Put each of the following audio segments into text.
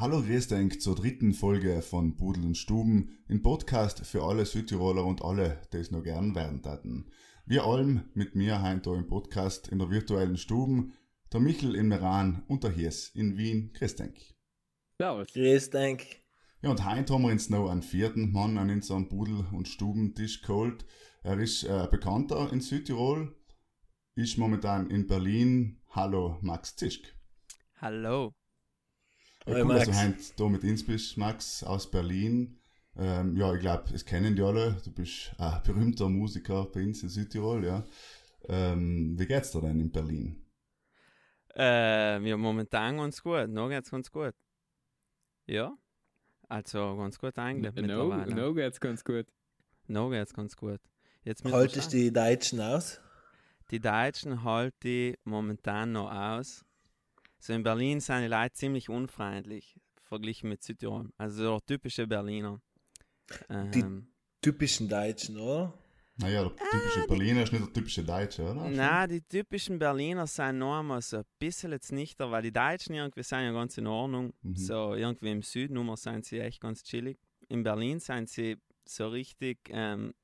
Hallo Grüßdenk zur dritten Folge von Pudel und Stuben, ein Podcast für alle Südtiroler und alle, die es noch gern werden taten. Wir allem mit mir heim da im Podcast in der virtuellen Stuben, der Michel in Meran und der Hies in Wien. Servus. Grüß denk. Ja, und heute haben wir uns noch einen vierten Mann an unserem Pudel- und Stubentisch geholt. Er ist äh, bekannter in Südtirol, ist momentan in Berlin. Hallo Max Zischk. Hallo. Hi, cool, dass du heute da mit uns bist, Max, aus Berlin. Ähm, ja, ich glaube, es kennen die alle. Du bist ein berühmter Musiker bei uns in Südtirol, ja. Ähm, wie geht's dir denn in Berlin? Äh, ja, momentan ganz gut. Noch geht's ganz gut. Ja. Also ganz gut eigentlich No, mittlerweile. no geht's ganz gut. No geht's ganz gut. Jetzt Haltest der die Deutschen aus? Die Deutschen halte ich momentan noch aus. So in Berlin sind die Leute ziemlich unfreundlich verglichen mit Südtirol. Also so typische Berliner. Die- Ähm, Typischen Deutschen, oder? Naja, der typische Berliner ist nicht der typische Deutsche, oder? Na, die typischen Berliner sind noch einmal so ein bisschen jetzt nicht da, weil die Deutschen irgendwie sind ja ganz in Ordnung. Mhm. So irgendwie im Süden sind sie echt ganz chillig. In Berlin sind sie so richtig, ähm,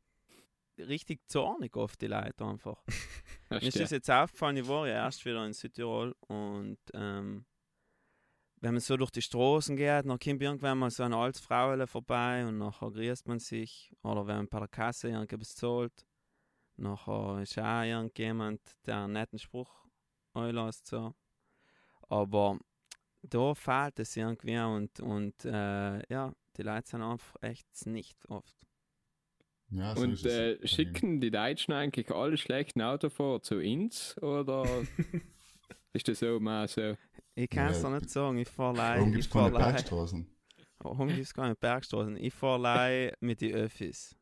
richtig zornig oft die Leute einfach. Mir ist das jetzt aufgefallen, ich war ja erst wieder in Südtirol und ähm, wenn man so durch die Straßen geht, dann kommt irgendwann mal so eine alte Frau vorbei und nachher grüßt man sich. Oder wenn man bei der Kasse irgendwas zahlt, nachher ist auch irgendjemand, der einen netten Spruch einlässt. So. Aber da fehlt es irgendwie und, und äh, ja, die Leute sind einfach echt nicht oft. Ja, so Und ist es in äh, schicken die Deutschen eigentlich alle schlechten Autofahrer zu uns? Oder ist das so mal so? Ich kann es Ja, dir nicht sagen, ich fahre Warum leid. gibt es keine. Bergstraßen? Warum gibt es keine Bergstraßen? Ich fahre leid mit den Öffis.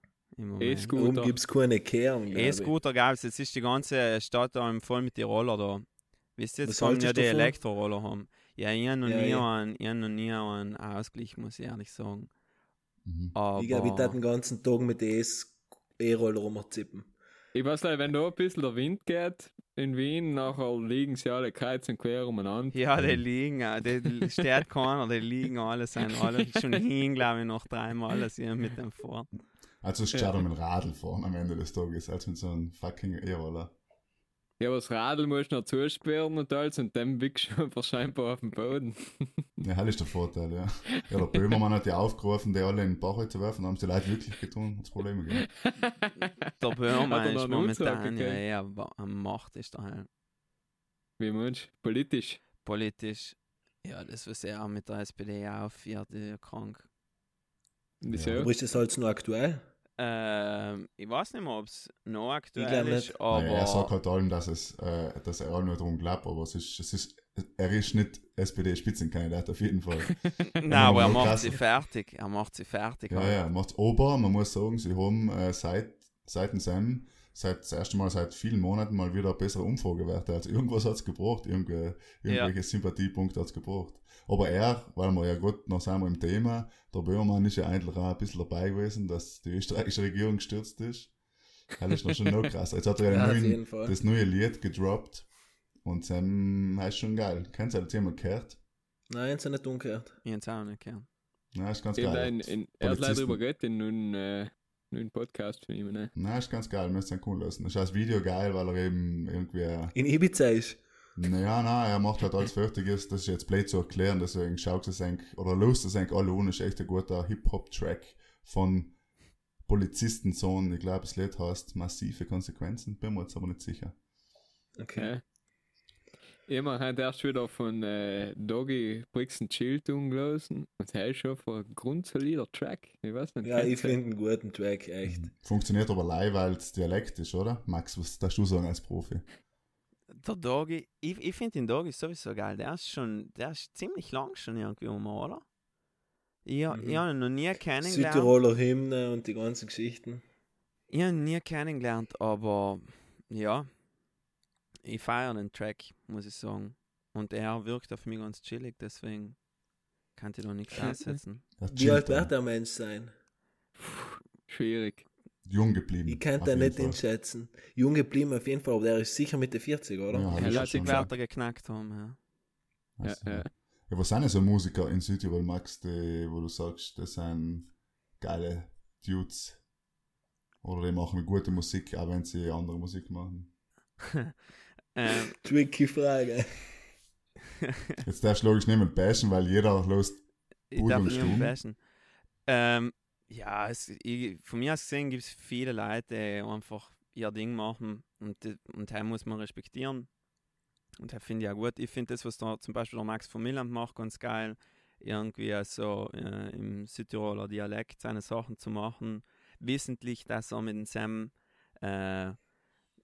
E-Scooter. Warum gibt es keine ich? E-Scooter gab es, jetzt ist die ganze Stadt da voll mit den Roller da. Wisst ihr, jetzt Was kommen ja die? Elektroroller haben. Ja, ich habe noch, Ja, nie ja. Einen, ich hab noch nie einen Ausgleich, muss ich ehrlich sagen. Mhm. Aber Ich glaube, ich den ganzen Tag mit E-Roller rumzippen. Ich weiß nicht, wenn da ein bisschen der Wind geht in Wien, nachher liegen sie alle kreuz und quer umeinander. ja, die liegen, die steht keiner, die liegen alle, sind alle schon hin, glaube ich, noch dreimal, dass ich mit dem fahre. Also es ist schade, mit dem Radl fahren am Ende des Tages, als mit so einem fucking E-Roller. Ja, aber das Radl musst du noch zusperren und alles und dann wickst du einfach scheinbar auf den Boden. Ja, das ist der Vorteil, ja. Ja, der Böhmermann hat ja aufgerufen, die alle in den Bach zu werfen, haben es die Leute wirklich getan, hat es Probleme gegeben. Der Böhmer Hat er ist momentan ja wa- am Macht, ist der halt Wie meinst du? Politisch. politisch. Ja, das, was er mit der SPD aufführt, ist ja krank. Wieso? Ja. Aber ist das halt noch aktuell? Ähm, ich weiß nicht mehr, ob es noch aktuell ist, aber Naja, er sagt halt allem, dass, es, äh, dass er auch nur darum glaubt, aber es ist, es ist, er ist nicht SPD-Spitzenkandidat auf jeden Fall. Nein, aber er macht krass. sie fertig. Er macht sie fertig. Ja, halt. ja, macht's aber man muss sagen, sie haben äh, seit, seit dem Sam, seit das erste Mal seit vielen Monaten mal wieder bessere Umfragewerte. Also irgendwas hat's gebracht, irgendwelche, irgendwelche Sympathiepunkte hat's gebracht. Aber er, weil wir ja gerade noch sind wir im Thema, der Böhmermann ist ja eigentlich auch ein bisschen dabei gewesen, dass die österreichische Regierung gestürzt ist. Das ist noch schon noch krass. Jetzt hat er ja, neuen, das neue Lied gedroppt. Und Sam heißt schon geil. Kennst du das jemand gehört? Nein, ist ja nicht umgekehrt. Ich hab's auch nicht gern. Nein, ist ganz geil. in, in, er hat leider drüber geredet in einem äh, neuen Podcast von ihm. Ne? Nein, ist ganz geil, müsst ihr cool lassen. Das ist das Video geil, weil er eben irgendwie. In Ibiza ist. Naja, nein, er macht halt alles fertig ist. Das ist jetzt blöd zu erklären, deswegen schaut es eigentlich, oder löst es eigentlich alle ohne. Ist echt ein guter Hip-Hop-Track von Polizistensohn. Ich glaube, das Lied heißt Massive Konsequenzen. Bin mir jetzt aber nicht sicher. Okay. Ich habe heute erst wieder von äh, Doggy Brixen Chill tun gelassen und ist schon ein grundsolider Track. Ich weiß nicht. Ja, ich finde einen guten Track, echt. Funktioniert aber live, weil es Dialekt ist, oder? Max, was darfst du sagen als Profi? Der Doggy, ich, ich finde den Doggy sowieso geil. Der ist schon, der ist ziemlich lang schon irgendwie um, oder? Ich, Mhm. ich habe ihn noch nie kennengelernt. Südtiroler Hymne und die ganzen Geschichten. Ich habe ihn nie kennengelernt, aber ja, ich feiere den Track, muss ich sagen. Und er wirkt auf mich ganz chillig, deswegen kann ich da nichts. Der Wie alt wird der Mensch sein? Schwierig. Jung geblieben. Ich kann jeden nicht Fall. einschätzen. Jung geblieben auf jeden Fall, aber der ist sicher Mitte 40, oder? Ja, Ja, lass ich. Werte geknackt haben, ja. Ja, Also, ja. ja, was sind denn so Musiker in Südtirol, Max, die, wo du sagst, das sind geile Dudes? Oder die machen gute Musik, auch wenn sie andere Musik machen? ähm, Tricky Frage. Jetzt darfst du logisch nicht mit bashen, weil jeder lost. ich Gut darf und nicht stumm. bashen. Ähm, ja, es, ich, von mir aus gesehen gibt es viele Leute, die einfach ihr Ding machen und, und das muss man respektieren. Und das finde ich auch gut. Ich finde das, was da zum Beispiel der Max von Milland macht, ganz geil. Irgendwie so äh, im Südtiroler Dialekt seine Sachen zu machen. Wissentlich, dass er mit dem Sam äh,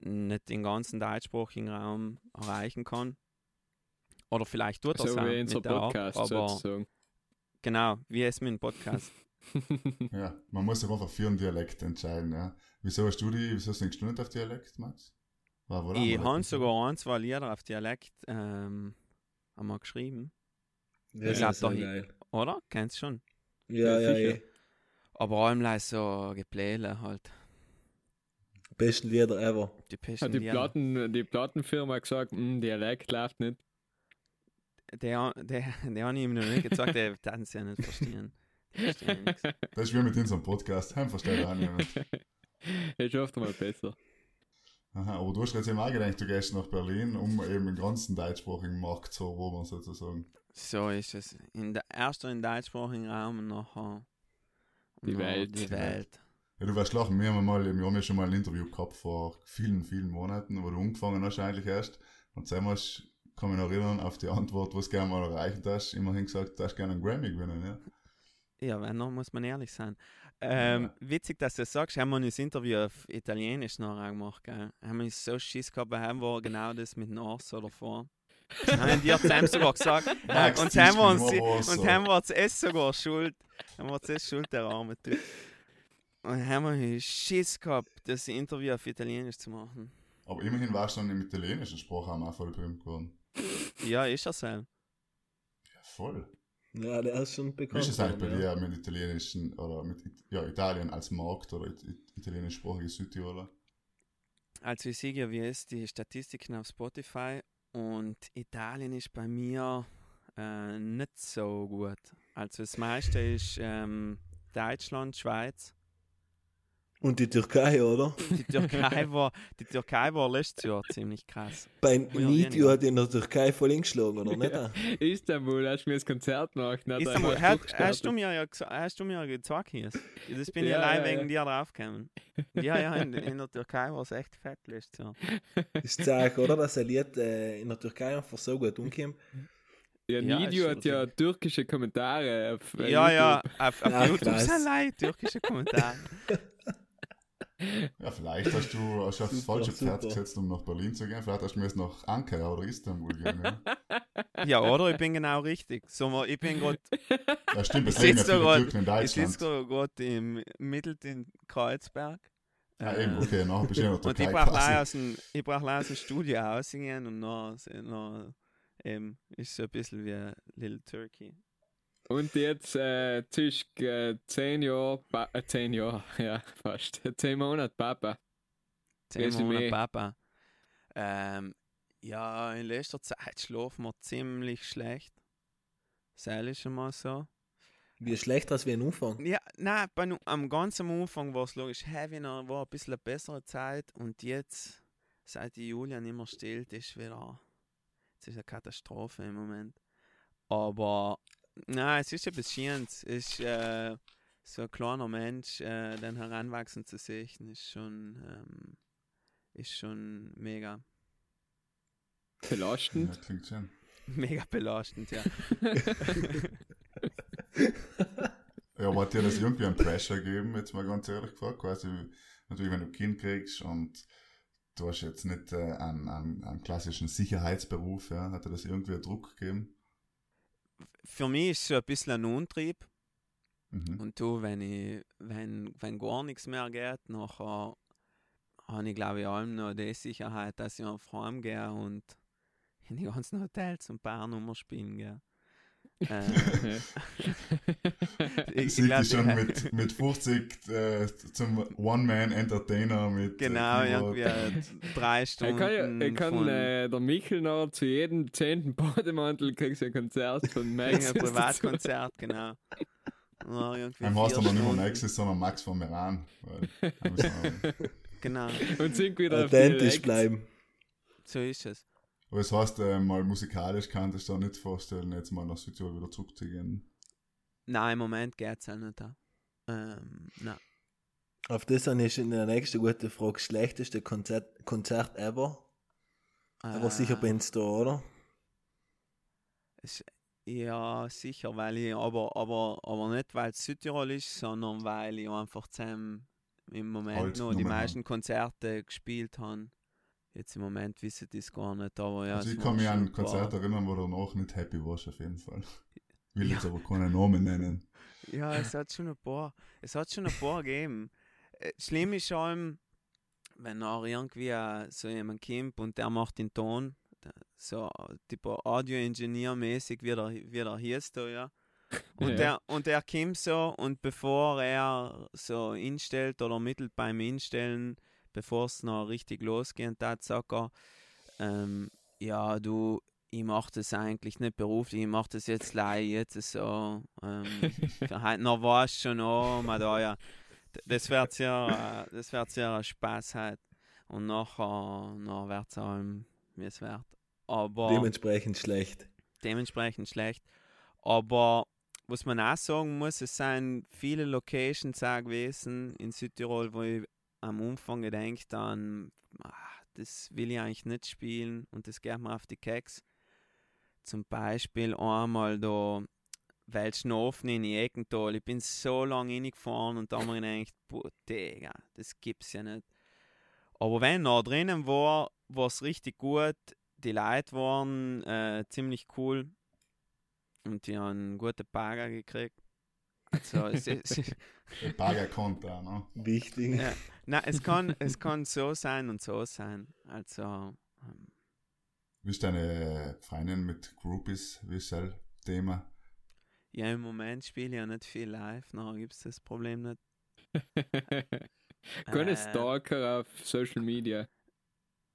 nicht den ganzen deutschsprachigen Raum erreichen kann. Oder vielleicht tut er es So auch wie unser mit Art, Podcast aber sozusagen. genau, wie es mit dem Podcast. Ja, man muss sich einfach für einen Dialekt entscheiden. Ja. Wieso hast du die, wieso hast du nicht gestundet auf Dialekt, Max? War wohl ich habe sogar ein, zwei Lieder auf Dialekt ähm, einmal geschrieben, Das glaub, ist so da- geil. oder? Kennst du schon? Ja, Ja, ja, ja. Aber allem so Gepläle halt. Besten Lieder ever. Die Hat besten die, Lieder. Platten, die Plattenfirma gesagt, "Hm, Dialekt läuft nicht. Der, der, der habe ich ihm noch nicht gesagt, der kann es ja nicht verstehen. Das ist wie mit unserem Podcast, heim versteht auch niemand. ist oft mal besser. Aha, aber du hast jetzt eben auch gedacht, du gehst nach Berlin, um eben den ganzen deutschsprachigen Markt zu erobern, sozusagen. So ist es. In der, erst in deutschsprachigen Raum und nachher Die nachher Welt. Die Welt. Ja, du wirst lachen, wir haben, mal, wir haben ja schon mal ein Interview gehabt vor vielen, vielen Monaten, wo du angefangen hast eigentlich erst. Und zusammen hast, kann mich noch erinnern, auf die Antwort, was du gerne mal erreichen hast, immerhin gesagt, du hast gerne einen Grammy gewinnen, ja. Ja, wenn noch muss man ehrlich sein. Ähm, Ja. Witzig, dass du das sagst. Haben wir das Interview auf Italienisch nachher gemacht, gell? Haben wir so Schiss gehabt, weil haben wir genau das mit Norso davor. haben die zusammen sogar gesagt. Äh, und haben wir uns und haben wir uns es sogar schuld. Haben wir es schuld der arme Typ. Und haben wir Schiss gehabt, das Interview auf Italienisch zu machen. Aber immerhin warst du dann im italienischen Sprachraum auch voll berühmt geworden. Ja, ist er selbst. Ja, voll. Ja, der ist schon Wie bekannt. ist es eigentlich bei ja. dir mit italienischen, oder mit It- ja, Italien als Markt oder it it italienischsprachige Südtiroler? Also ich sehe ja, wie es die Statistiken auf Spotify und Italien ist bei mir äh, nicht so gut. Also das meiste ist ähm, Deutschland, Schweiz. Und die Türkei, oder? Die Türkei war, die Türkei war letztes Jahr ziemlich krass. Bei Ja, Nitio weniger. hat in der Türkei voll eingeschlagen, oder nicht? Ja. Istanbul, hast du mir das Konzert gemacht? Nicht Istanbul, einmal hast, hast du mir ja hast du mir ja gezeigt hier. Das bin ich Ja, allein ja, wegen ja. dir draufgekommen. Ja, ja, in, in der Türkei war es echt fett letztes Jahr. Das zeigt, oder? Dass ein Lied äh, in der Türkei einfach so gut umkommt. Ja, Ja, Nidio ist hat ja türkische Kommentare auf äh, Ja, ja, YouTube. auf, auf Ach, YouTube sind leid, türkische Kommentare. Ja, vielleicht hast du hast auf das Super, falsche Pferd gesetzt, um nach Berlin zu gehen. Vielleicht hast du mir jetzt nach Ankara oder Istanbul gehen. Ja, Ja, oder? Ich bin genau richtig. So, ich bin gerade ja stimmt, es Ich leben ja sitz da viele grad- Türken in ich sitze gerade im Mittel in Kreuzberg. Ja, Äh, eben, okay, nachher bist du ja der Und ich brauche quasi. aus dem, ich brauch aus dem Studio rausgehen und noch, noch eben, ist so ein bisschen wie Little Turkey. Und jetzt äh, zwischen äh, 10 Jahre, äh, 10 Jahre, ja, fast, 10 Monate Papa. Zehn. Monate Papa. Ähm, ja, in letzter Zeit schlafen wir ziemlich schlecht. Sei schon mal so. Wie schlechter als wie ein Umfang. Ja, nein, bei, am ganzen Anfang war es logisch heavier, war ein bisschen eine bessere Zeit und jetzt, seit die Julia nicht mehr stillt, ist wieder, es ist eine Katastrophe im Moment. Aber, nein, es ist Schönes. Es ist äh, so ein kleiner Mensch, äh, dann heranwachsen zu sehen, ist schon, ähm, ist schon mega, Ja, Belastend. klingt schön. mega belastend, ja. Ja, aber hat dir das irgendwie einen Pressure gegeben, jetzt mal ganz ehrlich gefragt? Quasi, natürlich, wenn du ein Kind kriegst und du hast jetzt nicht äh, einen, einen, einen klassischen Sicherheitsberuf, ja, hat dir das irgendwie einen Druck gegeben? Für mich ist es so ein bisschen ein Untrieb. Mhm. Und du, wenn ich, wenn, wenn gar nichts mehr geht, nachher habe ich glaube ich allem noch die Sicherheit, dass ich auf Heim gehe und in die ganzen Hotels ein paar Nummer spielen gehe. Äh, ich, Sieg glaub, schon mit, mit 50 äh, zum One-Man-Entertainer mit Genau, äh, irgendwie äh, drei Ich Stunden. kann, ja, ich kann von äh, der Michel noch zu jedem zehnten Bademantel kriegst du ein Konzert von ein Max. Privatkonzert, genau. Ja, irgendwie Einem heißt vier aber nicht mehr. Maxis, sondern Max von Meran. Weil, Genau, Und sind wieder Authentisch bleiben. so ist es. Aber es heißt, äh, mal musikalisch kann ich da nicht vorstellen, jetzt mal nach Südtirol wieder zurückzugehen. Nein, im Moment geht es ja nicht. da. Ähm, nein. Auf das dann ist in der nächsten gute Frage. Schlechteste Konzert, Konzert ever? Aber sicher Äh, bin's da, oder? es- Ja, sicher, weil ich, aber, aber, aber nicht, weil es Südtirol ist, sondern weil ich einfach zusammen im Moment Halt noch die meisten Konzerte gespielt habe. Jetzt im Moment wissen die es gar nicht, aber ja. also ich kann mich an ein Konzert paar- erinnern, wo du danach nicht happy warst, auf jeden Fall. Will Ja. jetzt aber keine Namen nennen. Ja, es hat schon ein paar, es hat schon ein paar gegeben. Äh, Schlimm ist allem, wenn auch irgendwie äh, so jemand kommt und der macht den Ton, so tipo Audio-Engineer-mäßig, wie der, wie der hieß da, ja. Und, Ja. der, und der kommt so und bevor er so instellt oder mittelt beim Instellen, bevor es noch richtig losgeht, er, ähm, ja, du, ich mache das eigentlich nicht beruflich, ich mache das jetzt leih, jetzt so, ähm, heute noch warst schon oh, man da ja. Das wird sehr, äh, das wird ein Spaß halt. Und nachher, nachher wird es allem, wie es wird. Aber Dementsprechend schlecht. dementsprechend schlecht. Aber was man auch sagen muss, es sind viele Locations auch gewesen in Südtirol, wo ich am Anfang gedenkt an, ah, das will ich eigentlich nicht spielen und das geht mir auf die Keks. Zum Beispiel einmal da Weltschnofen in Eckental. Ich bin so lange reingefahren und da haben wir gedacht, boah, Digga, das gibt's ja nicht. Aber wenn noch drinnen war, war es richtig gut. Die Leute waren äh, ziemlich cool und die haben gute Bagger gekriegt. Also, es, es, Der Bagger konnte auch, ne? Wichtig. ja, na, es kann, es kann so sein und so sein. Also, ähm, Wie ist deine Freundin mit Groupies? Wie ist das Thema? ja, im Moment spiele ich ja nicht viel live, nachher gibt es das Problem nicht. Keine Äh, Stalker auf Social Media.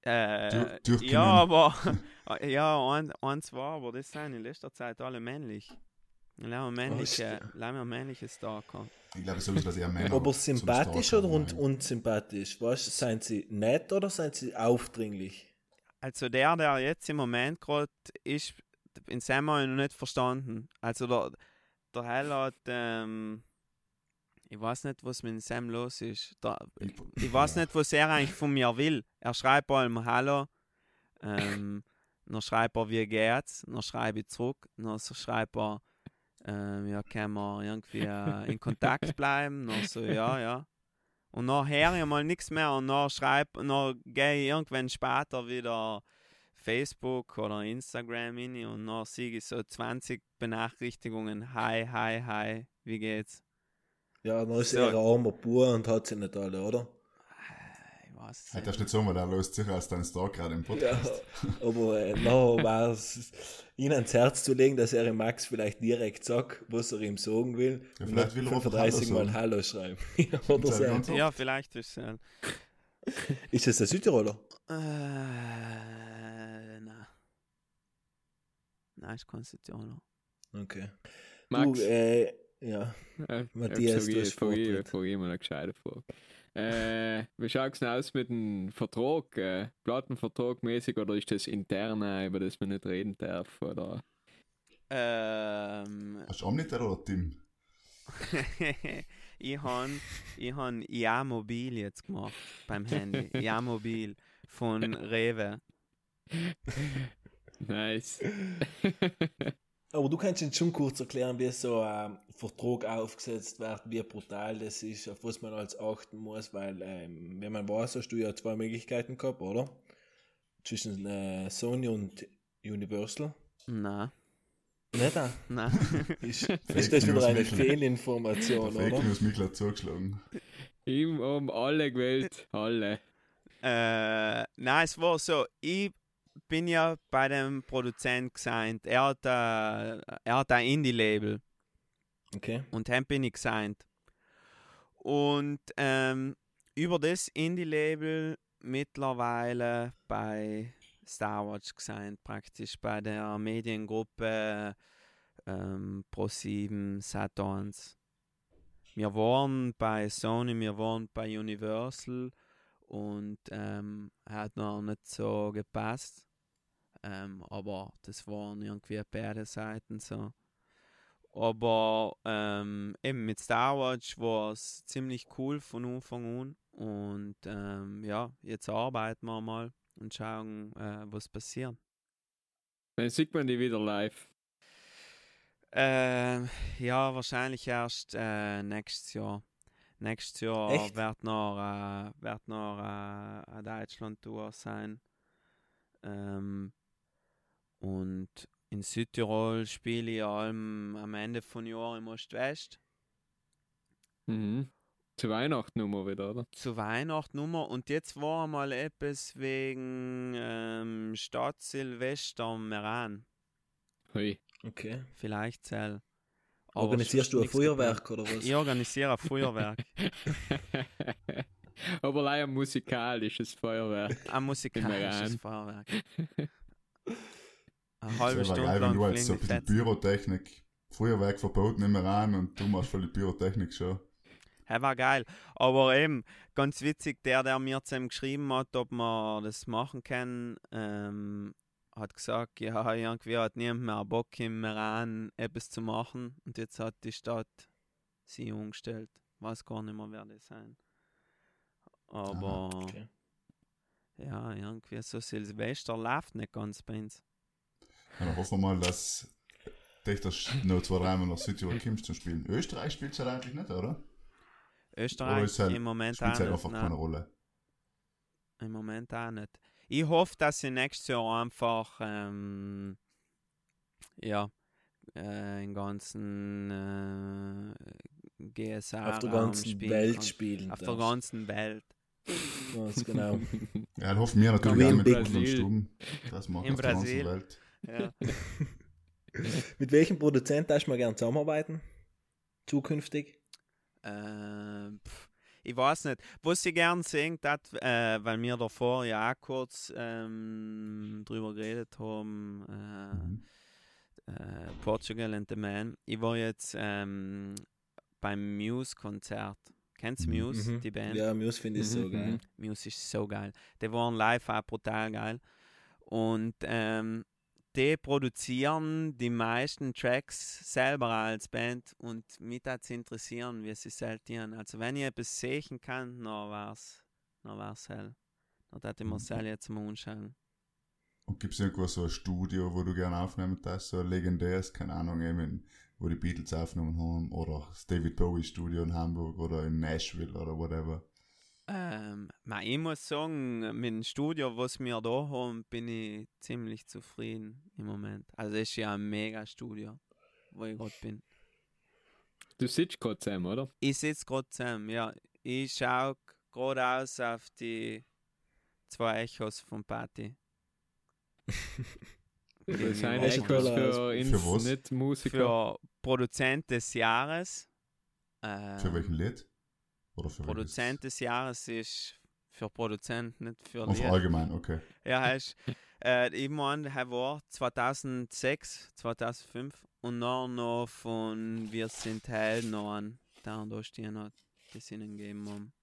Äh, durchkommen. ja, aber ja, ein, ein, zwei, aber das sind in letzter Zeit alle männlich. Leider männliche, stimmt. leider männliche Stalker. Ich glaube sowieso, dass eher Männer. Aber zum sympathisch oder und haben. unsympathisch? Weißt sind sie nett oder sind sie aufdringlich? Also der, der jetzt im Moment gerade ist, in Sam habe ich noch nicht verstanden. Also der, der Hell hat, ähm, ich weiß nicht, was mit Sam los ist. Der, ich weiß nicht, was er eigentlich von mir will. Er schreibt allem Hallo, ähm, dann schreibt er, wie geht's, dann schreibe ich zurück, dann schreibt er, ähm, ja, können wir irgendwie äh, in Kontakt bleiben, dann so, ja, ja. Und höre ich mal nichts mehr und dann schreibe, und dann gehe ich irgendwann später wieder Facebook oder Instagram in und dann sehe ich so 20 Benachrichtigungen, hi, hi, hi, wie geht's? Ja, dann ist So. er armer Bub und hat sie nicht alle, oder? Ich weiß Hey, nicht. darfst nicht sagen, weil der löst sich als dein Star gerade im Ja, Podcast. aber äh, noch war es ihnen ans Herz zu legen, dass er ihm Max vielleicht direkt sagt, was er ihm sagen will. Ja, vielleicht will er einfach 35 Hallo Mal. Hallo schreiben. Ja, oder so. Ja, vielleicht ist es. Äh, Ist das der Südtiroler? äh, nein. Nein, ist kein Südtiroler. Okay. Max, Du, äh, ja. äh, Matthias, du hast frage ich mal eine gescheite Frage. Äh, wie schaut es denn aus mit dem Vertrag? Äh, Plattenvertrag mäßig oder ist das intern, auch, über das man nicht reden darf? Oder? Ähm, Hast du Omnitel oder Tim? ich habe ich han Ja Mobil jetzt gemacht beim Handy. Ja Mobil von Rewe. Nice. Aber du kannst uns schon kurz erklären, wie so ein Vertrag aufgesetzt wird, wie brutal das ist, auf was man als achten muss, weil, ähm, wenn man weiß, hast du ja zwei Möglichkeiten gehabt, oder? Zwischen äh, Sony und Universal. Nein, Nicht? ah? nein. Ist, Fake ist das wieder eine. Fehlinformation, Der Fake oder? News Mikl hat zugeschlagen. Ihm haben alle gewählt. Alle. Äh, nein, es war so, ich bin ja bei dem Produzent gesigned. Er hat, äh, er hat ein Indie-Label Okay. und dann bin ich gesigned. Und ähm, über das Indie-Label mittlerweile bei Star Wars gesigned, praktisch bei der Mediengruppe ähm, Pro7 Saturns. Wir waren bei Sony, wir waren bei Universal und ähm, hat noch nicht so gepasst. Ähm, aber das waren irgendwie beide Seiten so. Aber ähm, eben mit Star Wars war es ziemlich cool von Anfang an. Und ähm, ja, jetzt arbeiten wir mal und schauen, äh, was passiert. Dann sieht man die wieder live. Ähm, ja, wahrscheinlich erst äh, nächstes Jahr. Nächstes Jahr Echt? wird noch, äh, wird noch äh, eine Deutschland-Tour sein. Ähm, und in Südtirol spiele ich allem am Ende von Jahr im Ost-West. Mhm. Zu Weihnachten nur wieder, oder? Zu Weihnachten Nummer. Und jetzt war mal etwas wegen ähm, Stadt Silvester Meran. Hui. Okay. Vielleicht zähl. Aber Organisierst du ein Feuerwerk oder was? Ich organisiere ein Feuerwerk. Aber leider ein musikalisches Feuerwerk. Ein musikalisches. Feuerwerk. Eine halbe Stunde geil, wenn du als so ein bisschen. Pyrotechnik, Feuerwerk verboten immer an und du machst voll die Pyrotechnik schon. Er war geil. Aber eben, ganz witzig, der, der mir zusammen geschrieben hat, ob wir das machen können, ähm, hat gesagt, ja, irgendwie hat niemand mehr Bock im Meran etwas zu machen. Und jetzt hat die Stadt sie umgestellt. Weiß gar nicht mehr, wer das sein. Aber Okay. ja, irgendwie so Silvester läuft nicht ganz bei uns. Dann hoffen wir mal, dass dich das noch zwei, dreimal nach Südtirol kommst zum Spielen. Österreich spielt es halt eigentlich nicht, oder? Österreich Oder ist halt, im Moment spielt halt nicht. einfach nein. keine Rolle. Im Moment auch nicht. Ich hoffe, dass sie nächstes Jahr einfach ähm, ja äh, den ganzen äh, GSA Auf der ganzen spielen Welt kann. spielen. Auf der darfst. ganzen Welt. Ganz genau. Ja, dann hoffen wir natürlich auch mit Brasil. unseren Stuben. Das machen In auf der ganzen Brasil. Welt. Ja. Mit welchem Produzent darfst du mal gerne zusammenarbeiten? Zukünftig? Ähm, pff, ich weiß nicht. Was ich gern sehen, dat, äh, weil wir davor ja auch kurz ähm, drüber geredet haben, äh, Mhm. äh, Portugal and the Man. Ich war jetzt ähm, beim Muse-Konzert. Kennst du Mhm. Muse, Mhm. die Band? Ja, Muse finde ich so Mhm, geil. Muse ist so geil. Die waren live auch brutal geil. Und ähm, die produzieren die meisten Tracks selber als Band und mich hat interessieren, wie sie tun. Also wenn ich etwas sehen kann, dann war's, dann war's hell. Dann hätte ich mir Mhm. das hell jetzt mal anschauen. Und gibt es irgendwo so ein Studio, wo du gerne aufnehmen darfst, so ein legendäres, keine Ahnung, eben, wo die Beatles aufgenommen haben, oder das David Bowie Studio in Hamburg oder in Nashville oder whatever. Ähm, ma, ich muss sagen, mit dem Studio, was wir da haben, bin ich ziemlich zufrieden im Moment. Also es ist ja ein mega Studio, wo ich gerade bin. Du sitzt gerade zusammen, oder? Ich sitze gerade zusammen, ja. Ich schaue gerade aus auf die zwei Echos von Party. Das Echt Echos für Für was? nicht Musiker. Für Produzent des Jahres. Ähm, Für welchen Lied? Oder für Produzent des Jahres ist für Produzent, nicht für? Auf Lied. allgemein, okay. Ja, heißt, äh, ich meine, er war 2006, 2005 und dann noch von Wir sind Helden noch an, der da stehen hat, das ihnen gegeben haben.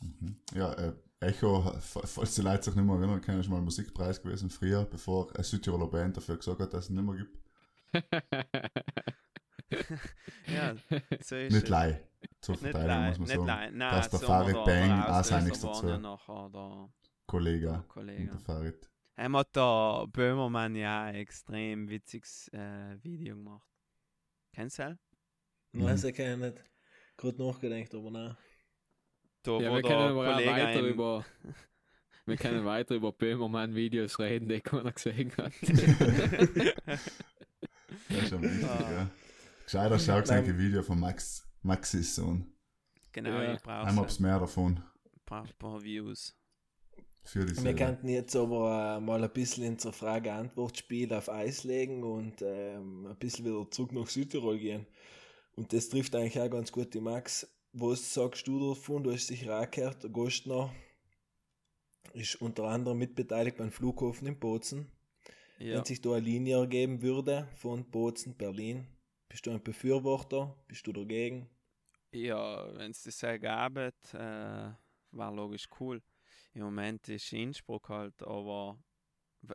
Mhm. Ja, äh, Echo, fa- falls die Leute sich nicht mehr erinnern können, ist mal ein Musikpreis gewesen früher, bevor eine Südtiroler Band dafür gesagt hat, dass es nicht mehr gibt. Ja, so ist Nicht es. lei. Zur Nicht Verteidigung muss man sagen. leid. Nein, dass der so Farid Bang auch sein nichts dazu. ja nachher der, Kollege. der Und Kollege. der Farid. Er hat der Böhmermann ja ein extrem witziges äh, Video gemacht. Kennst du das? Mhm. Weiß ich ja nicht. Gerade nachgedacht, aber nein. Da, ja, wir können aber weiter über wir können weiter über Böhmermann-Videos reden, die keiner gesehen hat. Das ist schon wichtig, Ah. ja. Gescheiter schaut Nein. ein Video von Max, Maxis Sohn. genau, Ja. ich brauche Einmal aufs Meer davon. ein paar, paar Views. für die Wir könnten jetzt aber äh, mal ein bisschen in unser Frage-Antwort-Spiel auf Eis legen und ähm, ein bisschen wieder zurück nach Südtirol gehen. Und das trifft eigentlich auch ganz gut die Max. Was sagst du davon? Du hast sicher auch gehört, der Gostner ist unter anderem mitbeteiligt beim Flughafen in Bozen. Ja. Wenn sich da eine Linie ergeben würde von Bozen, Berlin, bist du ein Befürworter? Bist du dagegen? Ja, wenn es das ergab, äh, war logisch cool. Im Moment ist Innsbruck halt, aber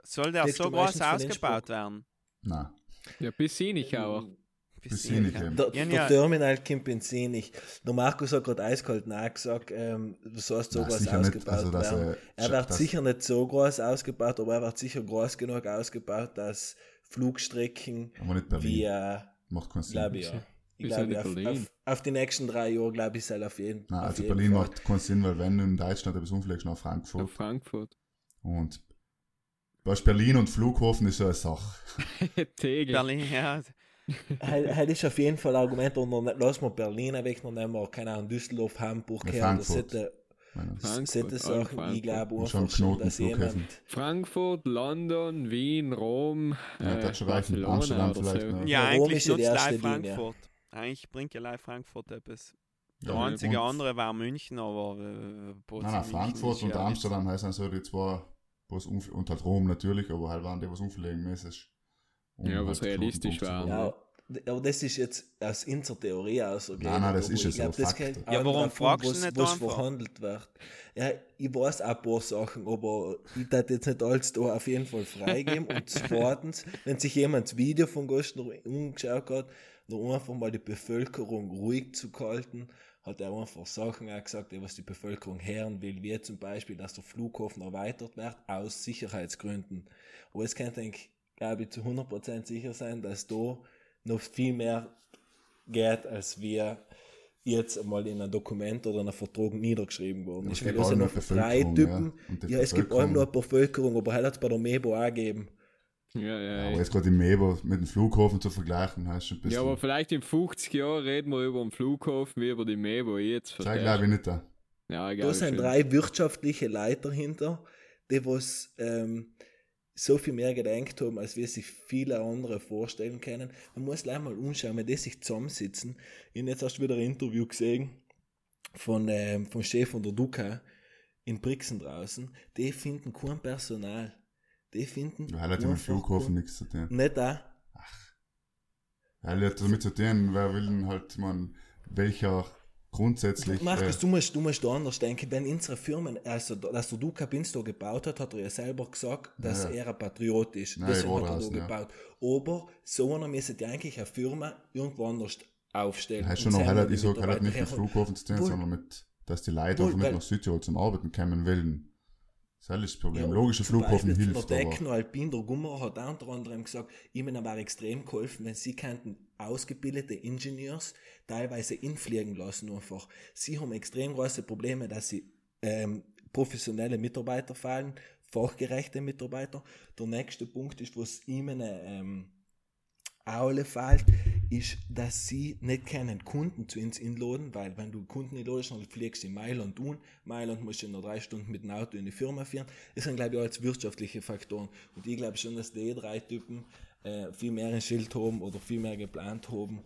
soll der so groß ausgebaut werden? Nein, Ja, bis sie nicht auch. Bis ich nicht, Der, Ja, der ja. Terminal kommt in See nicht. Der Markus hat gerade eiskalt nachgesagt, ähm, du sollst so Nein, groß sicher nicht. ausgebaut Also, werden. er, Er wird sicher nicht so groß ausgebaut, aber er wird sicher groß genug ausgebaut, dass Flugstrecken wie, äh, Macht keinen Sinn. glaube ich, ja. Ich glaube, auf, auf, auf die nächsten drei Jahre, glaube ich, soll auf jeden, Nein, auf also jeden Berlin Fall. macht keinen Sinn, weil wenn du in Deutschland etwas umfliegst nach Nach Frankfurt Frankfurt. und weißt, Berlin und Flughafen ist so eine Sache. Tegel. Berlin, ja. Halt ist auf jeden Fall ein Argument, und dann lassen wir Berlin weg, dann nehmen wir, keine Ahnung, Düsseldorf, Hamburg, Ja, her, das Frankfurt. Frankfurt, sollte ah, Sachen, Frankfurt. ich glaube Und schon Knoten, dass Flughäfen. jemand, Frankfurt, London, Wien, Rom, Ja, äh, das. Barcelona Amsterdam oder vielleicht so. noch. Ja, Ja, eigentlich nutzt live Linie. Frankfurt. Eigentlich bringt ja live Frankfurt etwas. Der Ja, einzige andere war München, aber äh, Bozen, Nein, nein, Frankfurt und ja Amsterdam heißen so die zwei, was und halt Rom natürlich, aber halt waren die, was unverlegenmäßig. Um Ja, halt was den realistisch war. Ja, aber das ist jetzt aus unserer Theorie aus. Okay, Nein, nein, das aber ist ich es glaub, so, das Ja, warum fragst du was, nicht was einfach? verhandelt wird. Ja, ich weiß auch ein paar Sachen, aber ich darf jetzt nicht alles da auf jeden Fall freigeben. Und zweitens, wenn sich jemand das Video von Gostner umgeschaut hat, nur einfach mal die Bevölkerung ruhig zu halten, hat er einfach Sachen auch gesagt, die was die Bevölkerung hören will, wie zum Beispiel, dass der Flughafen erweitert wird, aus Sicherheitsgründen. Aber es kann, denke ich, glaube ich, zu 100% sicher sein, dass da noch viel mehr geht, als wir jetzt einmal in einem Dokument oder einem Vertrag niedergeschrieben worden Ja, ist. es Weil gibt auch noch drei Typen. ja. Ja, es gibt allem noch eine Bevölkerung, aber halt hat es bei der Mebo auch gegeben. Ja, ja, Ja, ja. aber jetzt gerade im Mebo mit dem Flughafen zu vergleichen, heißt schon ein bisschen. Ja, aber vielleicht in 50 Jahren reden wir über den Flughafen wie über die Mebo jetzt. das glaube ich nicht da. du? Ja, Da sind drei wirtschaftliche Leiter hinter, die was ähm, so viel mehr gedenkt haben, als wir sich viele andere vorstellen können. Man muss gleich mal umschauen, wenn die sich zusammensitzen. Ich habe jetzt erst wieder ein Interview gesehen von, ähm, vom Chef von der Duca in Brixen draußen. Die finden kein Personal. Die finden Weil mit einfach Flughafen nichts zu tun. Nicht da. Weil hat damit zu tun, wer will denn halt, man, welcher grundsätzlich. Markus, äh, du musst, du musst da anders denken. Wenn unsere Firmen, also dass der Duca Pinsto gebaut hat, hat er ja selber gesagt, dass Ja, ja. er ein Patriot ist. Ja, Deswegen hat er da draußen, ja. gebaut. Aber so einer müsste ja eigentlich eine Firma irgendwo anders aufstellen. heißt und schon noch, ich sag halt nicht mit Flughafen zu tun, sondern mit, dass die Leute Wohl, einfach nicht nach Südtirol zum Arbeiten kommen wollen. Das ist das Problem. Ja, Logischer zum Flughafen Beispiel hilft, Der aber. Techno Alpin, der Gummer, hat auch unter anderem gesagt, ihnen war extrem geholfen, wenn sie könnten ausgebildete Ingenieurs teilweise infliegen lassen einfach. Sie haben extrem große Probleme, dass sie ähm, professionelle Mitarbeiter fallen, fachgerechte Mitarbeiter. Der nächste Punkt ist, was ihnen ähm, Aule fällt, ist, dass sie nicht keinen Kunden zu uns inladen, weil wenn du Kunden inladest, dann fliegst du in Mailand un. Mailand musst du in nur drei Stunden mit dem Auto in die Firma fahren. Das sind, glaube ich, alles wirtschaftliche Faktoren. Und ich glaube schon, dass die drei Typen äh, viel mehr ein Schild haben oder viel mehr geplant haben,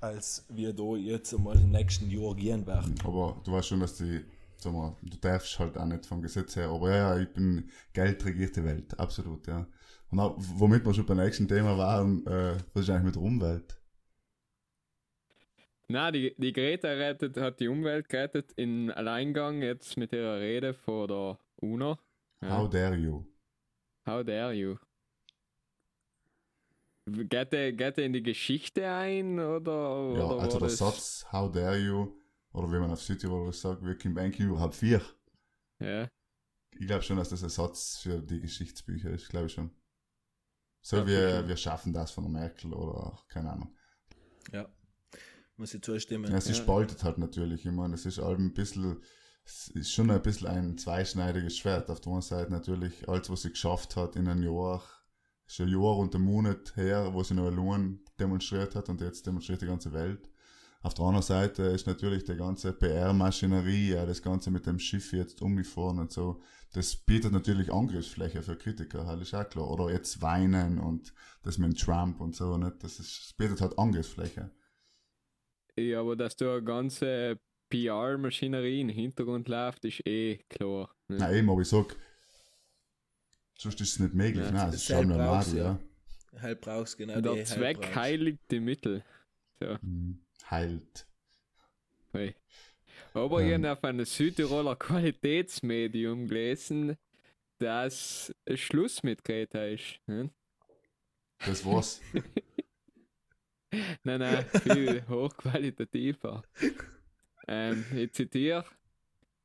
als wir da jetzt einmal im nächsten Jahr gehen werden. Aber du weißt schon, dass die, sag mal, du darfst halt auch nicht vom Gesetz her, aber ja, ja, ich bin geldregierte Welt, absolut, ja. Und auch, womit wir schon beim nächsten Thema waren, äh, was ist eigentlich mit der Umwelt? Na, die, die Greta rettet, hat die Umwelt gerettet in Alleingang jetzt mit ihrer Rede vor der UNO. Ja. How dare you? How dare you? Geht der, geht der in die Geschichte ein oder? Ja, oder also der das- Satz, how dare you, oder wie man auf Südtirol sagt, wir können eigentlich überhaupt vier. Ja, Ich glaube schon, dass das ein Satz für die Geschichtsbücher ist, glaube ich schon. So Ja, wir, wir schaffen das von der Merkel oder keine Ahnung. Ja, muss ich zustimmen. Ja, Ja. spaltet halt natürlich. Ich meine, es ist ein bisschen, es ist schon ein bisschen ein zweischneidiges Schwert. Auf der einen Seite natürlich alles, was sie geschafft hat in einem Jahr, ist ein Jahr und ein Monat her, wo sie noch allein demonstriert hat und jetzt demonstriert die ganze Welt. Auf der anderen Seite ist natürlich die ganze PR-Maschinerie, ja, das Ganze mit dem Schiff jetzt umgefahren und so, das bietet natürlich Angriffsfläche für Kritiker, halt ist auch klar. Oder jetzt weinen und das mit Trump und so, nicht? Das, ist, das bietet halt Angriffsfläche. Ja, aber dass da eine ganze PR-Maschinerie im Hintergrund läuft, ist eh klar. Ne? Nein, eben, aber ich sag, sonst ist es nicht möglich, Ja, nein, das es ist schon Nadel, du, ja. Halt brauchst genau Der die Zweck brauchst. heiligt die Mittel. So. Hm, Heilt. Hey. Aber Ähm. ich habe auf einem Südtiroler Qualitätsmedium gelesen, dass Schluss mit Greta ist. Ne? Das war's. Nein, nein, viel hochqualitativer. Ähm, ich zitiere.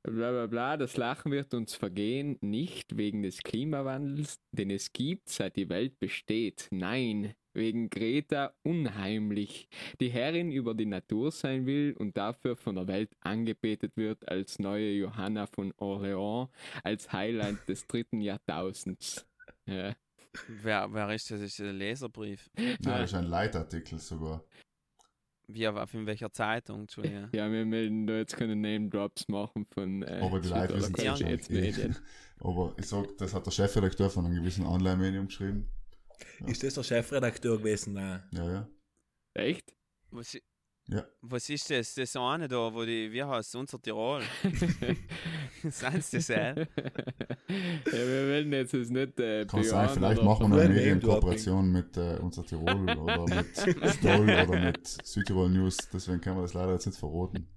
Bla bla bla, das Lachen wird uns vergehen, nicht wegen des Klimawandels, den es gibt, seit die Welt besteht. Nein, wegen Greta unheimlich, die Herrin über die Natur sein will und dafür von der Welt angebetet wird als neue Johanna von Orleans, als Highlight des dritten Jahrtausends. Ja. Wer, wer ist das? Ist das ein Leserbrief? Nein, das ist ein Leitartikel sogar. Wie, auf in welcher Zeitung? Entschuldigung. Ja, wir melden da jetzt keine Name-Drops machen von äh, Aber die Leute wissen es schon. Qualitätsmedien. Aber ich sag, das hat der Chefredakteur von einem gewissen Online-Medium geschrieben. Ist das der Chefredakteur gewesen? Nein. Ja, ja. Echt? Was, i- Ja. was ist das? Das eine da, wo die, wie heißt es, unser Tirol? Sind sie das, äh? ja, wir werden jetzt das nicht äh, Kann sein, vielleicht machen wir eine wir Medienkooperation mit äh, unser Tirol oder mit Stoll oder mit Südtirol News, deswegen können wir das leider jetzt nicht verraten.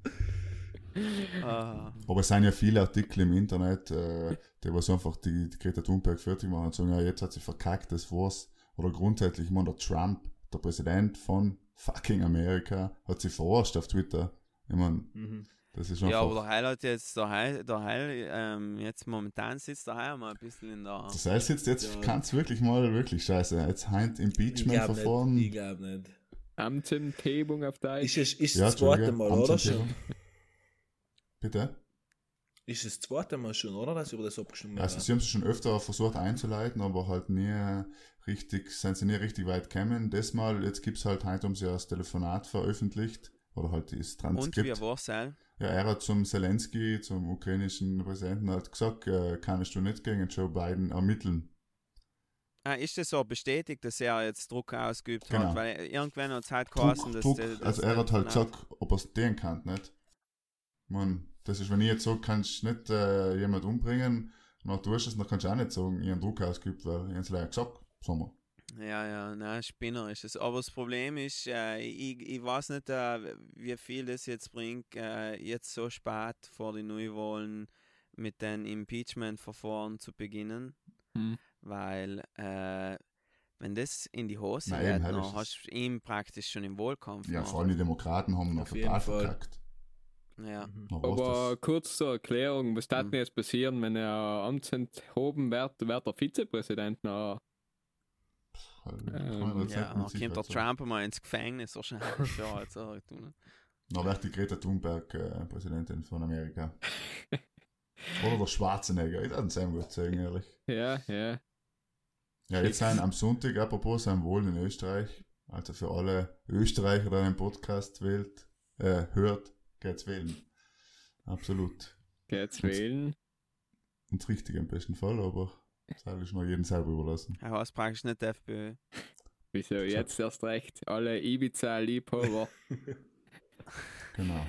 Ah, Aber es sind ja viele Artikel im Internet, äh, die was einfach die, die Greta Thunberg fertig machen und sagen, ja, jetzt hat sie verkackt, das war's. Oder grundsätzlich, ich meine, der Trump, der Präsident von fucking Amerika, hat sie verarscht auf Twitter. Ich meine, Mhm. das ist ja, einfach... aber der Heil hat jetzt, der Heil, der Heil ähm, jetzt momentan sitzt der Heil mal ein bisschen in der. das heißt jetzt, jetzt Ja. kann's wirklich mal wirklich scheiße. Jetzt heint Impeachment-Verfahren. Ich glaube nicht. Amtsenthebung auf Deutsch. Ist es ist Ja, das zweite Mal, oder schon? Bitte? Ist es das zweite Mal schon, oder? Dass über das abgestimmt Also sie haben es schon öfter versucht einzuleiten, aber halt nie richtig, sind sie nie richtig weit gekommen. Das Mal, jetzt gibt's halt, heute haben sie ja das Telefonat veröffentlicht, oder halt das Und wie Transkript. war's, Heil? Ja, er hat zum Zelensky, zum ukrainischen Präsidenten, halt gesagt, äh, kannst du nicht gegen Joe Biden ermitteln. Ah, ist das so bestätigt, dass er jetzt Druck ausgeübt Genau. hat? Weil irgendwann hat es halt geheißen, dass Druck, der- dass also er hat halt gesagt, ob er es den kann, nicht? Man, das ist, wenn ich jetzt sage, kannst du nicht äh, jemand umbringen, dann tust du es, dann kannst du auch nicht sagen, ich habe Druck ausgeübt, weil ich es leider gesagt, wir. Ja, ja, nein, Spinner ist es. Aber das Problem ist, äh, ich, ich weiß nicht, äh, wie viel das jetzt bringt, äh, jetzt so spät vor den Neuwahlen mit den Impeachment-Verfahren zu beginnen, Hm. weil äh, wenn das in die Hose Nein, geht, dann hast du ihn praktisch schon im Wahlkampf Ja, vor allem die Demokraten haben noch total Fall. verkackt. Ja. Mhm. Aber kurz zur Erklärung, was darf Hm. denn jetzt passieren, wenn er amtsenthoben wird, wird der Vizepräsident noch? Halt, Ähm, jetzt Ja, dann kommt der. Trump mal ins Gefängnis wahrscheinlich. ja, also, du, Na, wird die Greta Thunberg äh, Präsidentin von Amerika. Oder der Schwarzenegger, ich würde es sehr gut sagen, ehrlich. Ja, ja. Ja, jetzt sind am Sonntag, apropos, sind wohl in Österreich. Also für alle Österreicher, die einen Podcast wählt, äh, hört, geht's wählen. Absolut. Geht's Und- wählen? Und richtig im besten Fall, aber das ist noch jedem selber überlassen. er heißt praktisch nicht FPÖ. Wieso jetzt erst recht? Alle Ibiza-Liebhaber. Genau.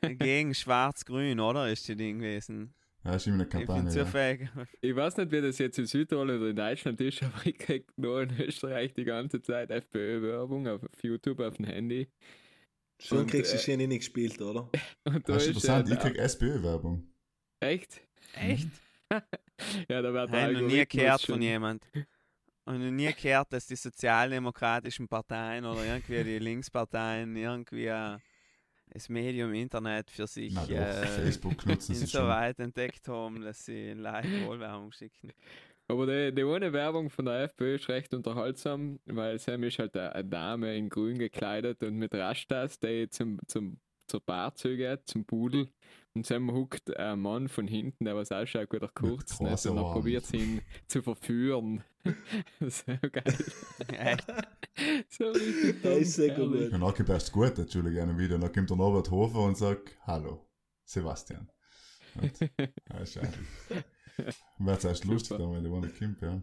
Gegen Schwarz-Grün, oder? Ist die Ding gewesen. Ja, ist immer eine Ich bin Kampagne. Ja. zufällig. Ich weiß nicht, wie das jetzt in Südtirol oder in Deutschland ist, aber ich krieg nur in Österreich die ganze Zeit FPÖ-Werbung auf YouTube, auf dem Handy. Schon Und, kriegst du äh, schon nicht gespielt, oder? Und da Das ist ist interessant, ich krieg SPÖ-Werbung. Echt? Echt? Ja, da wird ich noch nie gehört schon- von jemand. Habe noch nie gehört, dass die sozialdemokratischen Parteien oder irgendwie die Linksparteien irgendwie äh, das Medium Internet für sich Na doch, äh, Facebook nutzen sie schon. insoweit entdeckt haben, dass sie Leute Wohlwerbung schicken. Aber die, die ohne Werbung von der FPÖ ist recht unterhaltsam, weil Sam ist halt eine, eine Dame in grün gekleidet und mit Rastas, die zum, zum, zur Barzüge geht, zum Pudel. Und Sam huckt ein Mann von hinten, der was ausschaut, gut kurz großen und er probiert ihn zu verführen. so geil. So richtig Der ist sehr gut. Und dann kommt erst gut, Entschuldige, ein Video. Dann kommt der Norbert Hofer und sagt, hallo, Sebastian. Und, ja, ist eigentlich. Wird erst lustig, wenn der Wohne kommt, ja.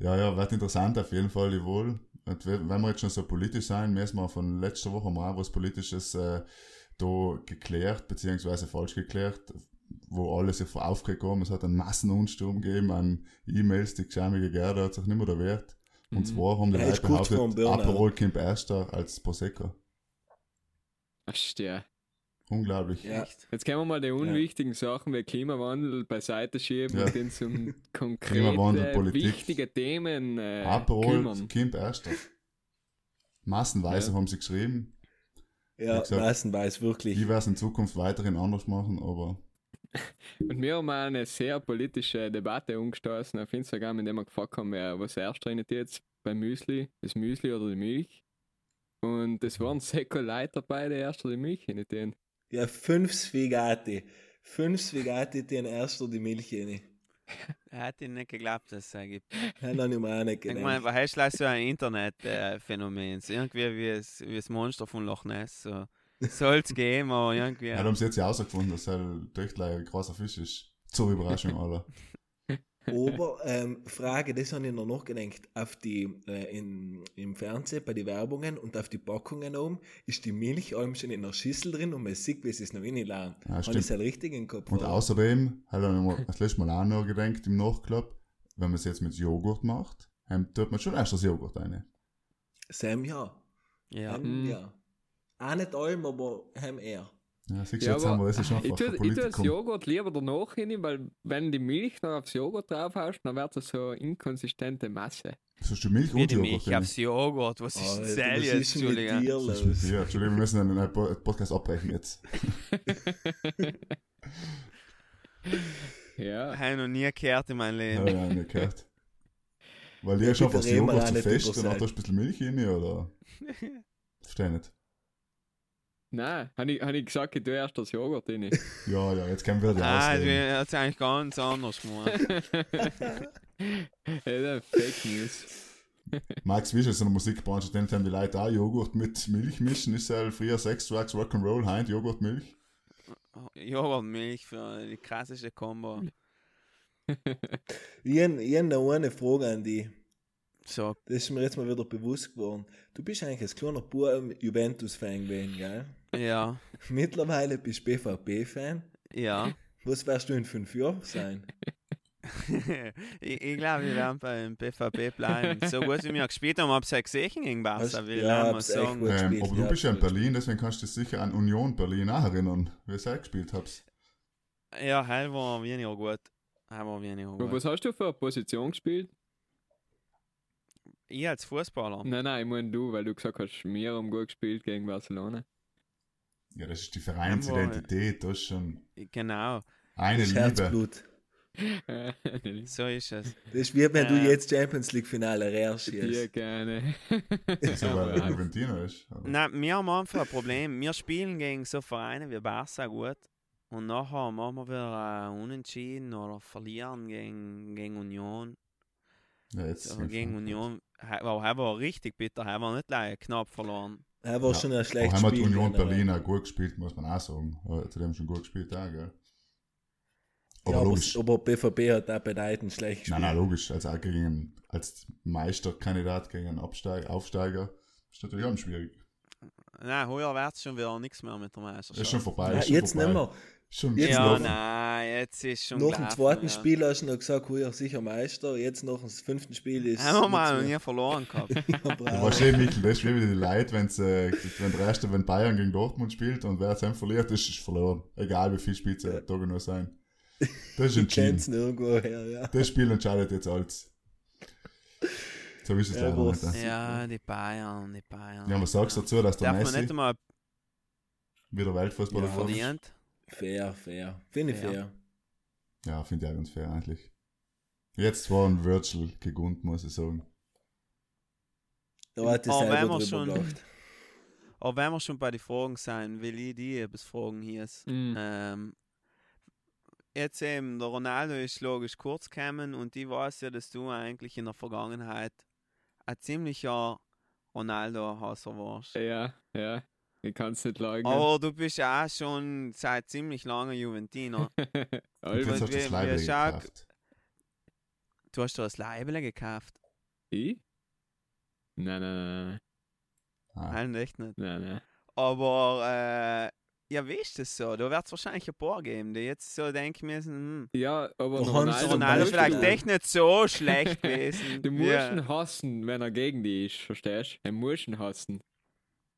Ja, ja, wird interessant auf jeden Fall, wohl. Und wenn wir jetzt schon so politisch sein, müssen wir von letzter Woche mal was Politisches äh, da geklärt, beziehungsweise falsch geklärt, wo alle sich vor aufgeregt haben. Es hat einen Massenunsturm gegeben an E-Mails, die geschämige Gerda hat sich nicht mehr der Wert. Und Mhm. zwar haben die ist Leute behauptet. Aperol kommt erster als Prosecco. Ach, ja. Unglaublich. Ja. Echt? Jetzt können wir mal die unwichtigen Sachen wie Klimawandel beiseite schieben Ja. und den zum Klimawandel, konkrete, wichtige Themen äh, Aperol kommt erster. Massenweise Ja. haben sie geschrieben. Ja, gesagt, massenweise, wirklich. Ich werde es in Zukunft weiterhin anders machen, aber Und wir haben auch eine sehr politische Debatte umgestoßen auf Instagram, in der wir gefragt haben, wer was erst drin jetzt beim Müsli, das Müsli oder die Milch. Und es waren Seko Leute dabei, die erst die Milch in den. Ja, fünf Sfigati. Fünf Sfigati, die in erster die Milch rein. Er hat ihn nicht geglaubt, dass es es gibt. Noch nicht mehr auch nicht Ich meine, was heißt das so ein Internetphänomen? So irgendwie wie das, wie das Monster von Loch Ness. So. Soll es geben, aber irgendwie. ja. haben sie jetzt ja herausgefunden, dass er Töchtler ein großer Fisch ist. Zur Überraschung aller. Aber, ähm, Frage, das habe ich noch nachgedacht. Auf die, äh, in, im Fernsehen, bei den Werbungen und auf die Packungen oben, ist die Milch allem schon in der Schüssel drin und man sieht, wie sie es noch reinladen. Ja, Habe ich halt richtig im Kopf? Und oder? außerdem, habe ich mir das letzte Mal auch noch gedacht im Nachklapp, wenn man es jetzt mit Joghurt macht, ähm, tut man schon erst das Joghurt rein. Sam, ja. ja. Ähm, ja. Auch nicht allem, aber hem eher. Ja, siehst du, Ja, jetzt haben wir das ist ich einfach tue, ein ich tue das. Joghurt lieber danach hin, weil wenn die Milch noch aufs Joghurt draufhaust, dann wird das so eine inkonsistente Masse. Sollst du Milch und die Joghurt Milch aufs Joghurt. Was ist was denn jetzt? Entschuldigung. dir Was ist mit dir? Entschuldigung, wir müssen den Po- Podcast abbrechen jetzt. Ja. Habe ich noch nie gehört in meinem Ja, Leben. ja, nicht gehört. Weil die Ja, ist schon wir Joghurt zu fest und hat da ein bisschen Milch rein, oder? Verstehe nicht. Nein, habe ich, hab ich gesagt, ich tue erst das Joghurt rein. Ja, ja, jetzt können wir die Ah, du ausreden. hast eigentlich ganz anders gemacht. ja, Fake News. Max, wie ist es in der Musikbranche? Denn haben die Leute auch Joghurt mit Milch mischen? Ist ja früher Sex, Drugs, Rock'n'Roll, heint Joghurt, Milch? Joghurt, Milch für die krasseste Kombo. Ich habe noch eine Frage an dich. So, Das ist mir jetzt mal wieder bewusst geworden. Du bist eigentlich als kleiner Bub Juventus-Fan gewesen, gell? Ja, Mittlerweile bist du BVB-Fan. ja. Was wirst du in fünf Jahren sein? ich ich glaube, wir werden beim BVB bleiben. So gut wie wir gespielt haben, habe ich es gesehen gegen Barca, will ja, mal sagen. gut. Ähm, gespielt, aber du ja, bist ja in. Berlin, deswegen kannst du dich sicher an Union Berlin auch erinnern, wie ihr es gespielt habt. Ja, heil war weniger gut. Heil war weniger gut. was hast du für eine Position gespielt? Ich als Fußballer. Nein, nein, ich meine du, weil du gesagt hast, wir haben gut gespielt gegen Barcelona. Ja, das ist die Vereinsidentität, das ist schon Genau, eine Das Liebe. Herzblut. so ist es. Das ist wie wenn du Äh. jetzt Champions League-Finale rärst. Dir gerne. So, weil er Ja, Juventino ist. Aber- Nein, wir haben einfach ein Problem. Wir spielen gegen so Vereine wie Barca gut. Und nachher machen wir wieder äh, unentschieden oder verlieren gegen, gegen Union. Ja, jetzt Aber gegen Union war er war richtig bitter. Er war nicht gleich knapp verloren. Er war Ja. schon ein schlechtes Spiel. Union generell. Berlin auch gut gespielt, muss man auch sagen. Ja, Zu dem schon gut gespielt, auch, gell? Ja, Aber aber, logisch. aber BVB hat auch bedeutend schlecht gespielt. Nein, nein, logisch. Also auch gegen einen, als Meisterkandidat gegen einen Absteig, Aufsteiger ist natürlich auch schwierig. Nein, heuer wird es schon wieder nichts mehr mit der Meisterschaft. Ist schon vorbei. Ist schon jetzt vorbei. nicht mehr. Schon Jetzt ist ja, noch- nein, jetzt ist schon Nach dem zweiten ja. Spiel hast du noch gesagt, heuer sicher Meister. Jetzt nach dem fünften Spiel ist Haben wir mal noch nie verloren gehabt. Ja, weißt eh, Mikl, das ist wie die Leute, wenn's, äh, wenn der erste, wenn Bayern gegen Dortmund spielt und wer jetzt heim verliert, ist es verloren. Egal wie viele Spiele Ja. Tage noch sein. Das ist entschieden. nirgendwo her, ja. Das Spiel entscheidet jetzt alles. So ist es Ja, leider. Ja, die Bayern, die Bayern. ja, was sagst du dazu, dass der Darf man Messi nicht einmal wieder Weltfußballer Ja, verdient? Fair, fair. Finde ich Fair. fair. Ja, finde ich auch ganz fair eigentlich. Jetzt war ein Virtual gegund, muss ich sagen. Da hat ich Aber wenn selber wir drüber schon- gelacht. Aber wenn wir schon bei den Fragen sein, will ich die etwas fragen hier. Mhm. Ähm, jetzt eben, der Ronaldo ist logisch kurz gekommen und ich weiß ja, dass du eigentlich in der Vergangenheit ein ziemlicher Ronaldo-Hasser warst. Ja, ja. Ich kann es nicht leugnen. Aber du bist ja auch schon seit ziemlich lange Juventiner. Und Alter, jetzt hast du wir- das Leibele gekauft. Du hast das Leibele gekauft. ich? Nein, nein, nein, Ah, Nein, echt nicht. nein, nein. Aber, äh, ja, wie ist das so? Da wird es wahrscheinlich ein paar geben, die jetzt so denken müssen, hm, Ja, aber der zum Ronaldo ist vielleicht echt nicht so schlecht gewesen. Du musst Ja. ihn hassen, wenn er gegen dich ist, verstehst du? Du musst ihn hassen.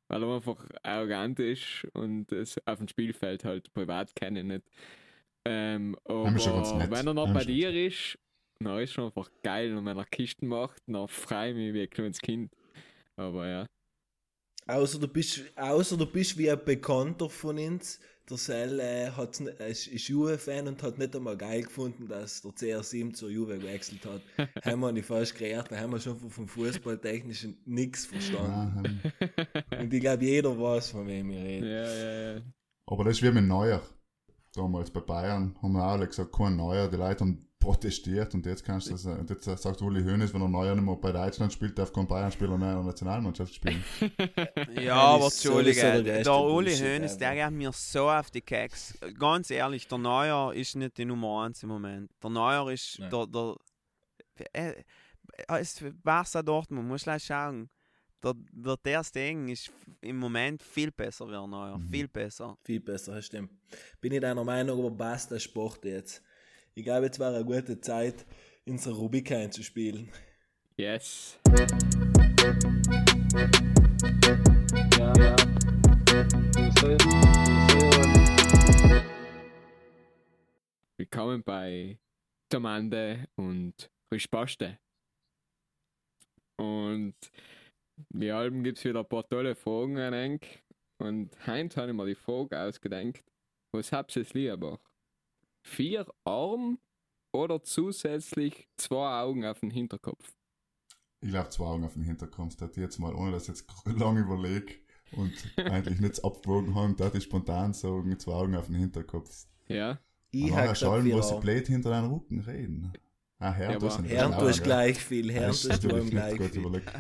Weil er einfach arrogant ist und es auf dem Spielfeld halt privat kenne ich nicht. Ähm, aber wenn er noch bei dir ist, dann ist schon einfach geil. Und wenn er Kisten macht, dann freue ich mich wie ein kleines Kind. Aber ja. Außer du bist, außer du bist wie ein Bekannter von uns. Der Sel äh, äh, ist, Juve-Fan und hat nicht einmal geil gefunden, dass der CR7 zur Juve gewechselt hat. haben wir nicht falsch geehrt, weil haben wir schon vom Fußballtechnischen nichts verstanden. Und ich glaube, jeder weiß, von wem wir reden. Ja, ja, ja. Aber das ist wie mit Neuer. Damals bei Bayern haben wir auch alle gesagt, kein Neuer. Die Leute haben protestiert und jetzt kannst du das, und jetzt sagt Uli Hoeneß, wenn er Neuer nicht mehr bei Deutschland spielt, darf kein Bayern-Spieler mehr in der Nationalmannschaft spielen. Ja, aber Entschuldige, der der, Uli Hoeneß, der geht mir so auf die Keks. Ganz ehrlich, der Neuer ist nicht die Nummer 1 im Moment. Der Neuer ist Nein. der, der, äh, äh, ist Barca Dortmund, muss gleich schauen. Der, der Ter Stegen ist im Moment viel besser wie der Neuer, Mhm. viel besser. Viel besser, das stimmt. Bin ich deiner Meinung, aber passt der Sport jetzt? Ich glaube, jetzt war eine gute Zeit, unsere Rubik einzuspielen. Yes. Ja, ja. Willkommen bei Tamande und Rispaste. Und wie allem gibt es wieder ein paar tolle Fragen an Enk. Und heute habe ich mir die Frage ausgedenkt: Was habt ihr lieber? Vier Arme oder zusätzlich zwei Augen auf dem Hinterkopf? Ich glaube, zwei Augen auf den Hinterkopf. Da ich jetzt mal, ohne dass ich jetzt lange überlege und eigentlich nichts abgewogen habe, da ich spontan sagen, zwei Augen auf den Hinterkopf. Ja, Ich habe schauen, vier was sie blöd hinter deinem Rücken reden. Ah, Herr, Ja, du hast gleich viel, tust du natürlich gleich viel. überlegt.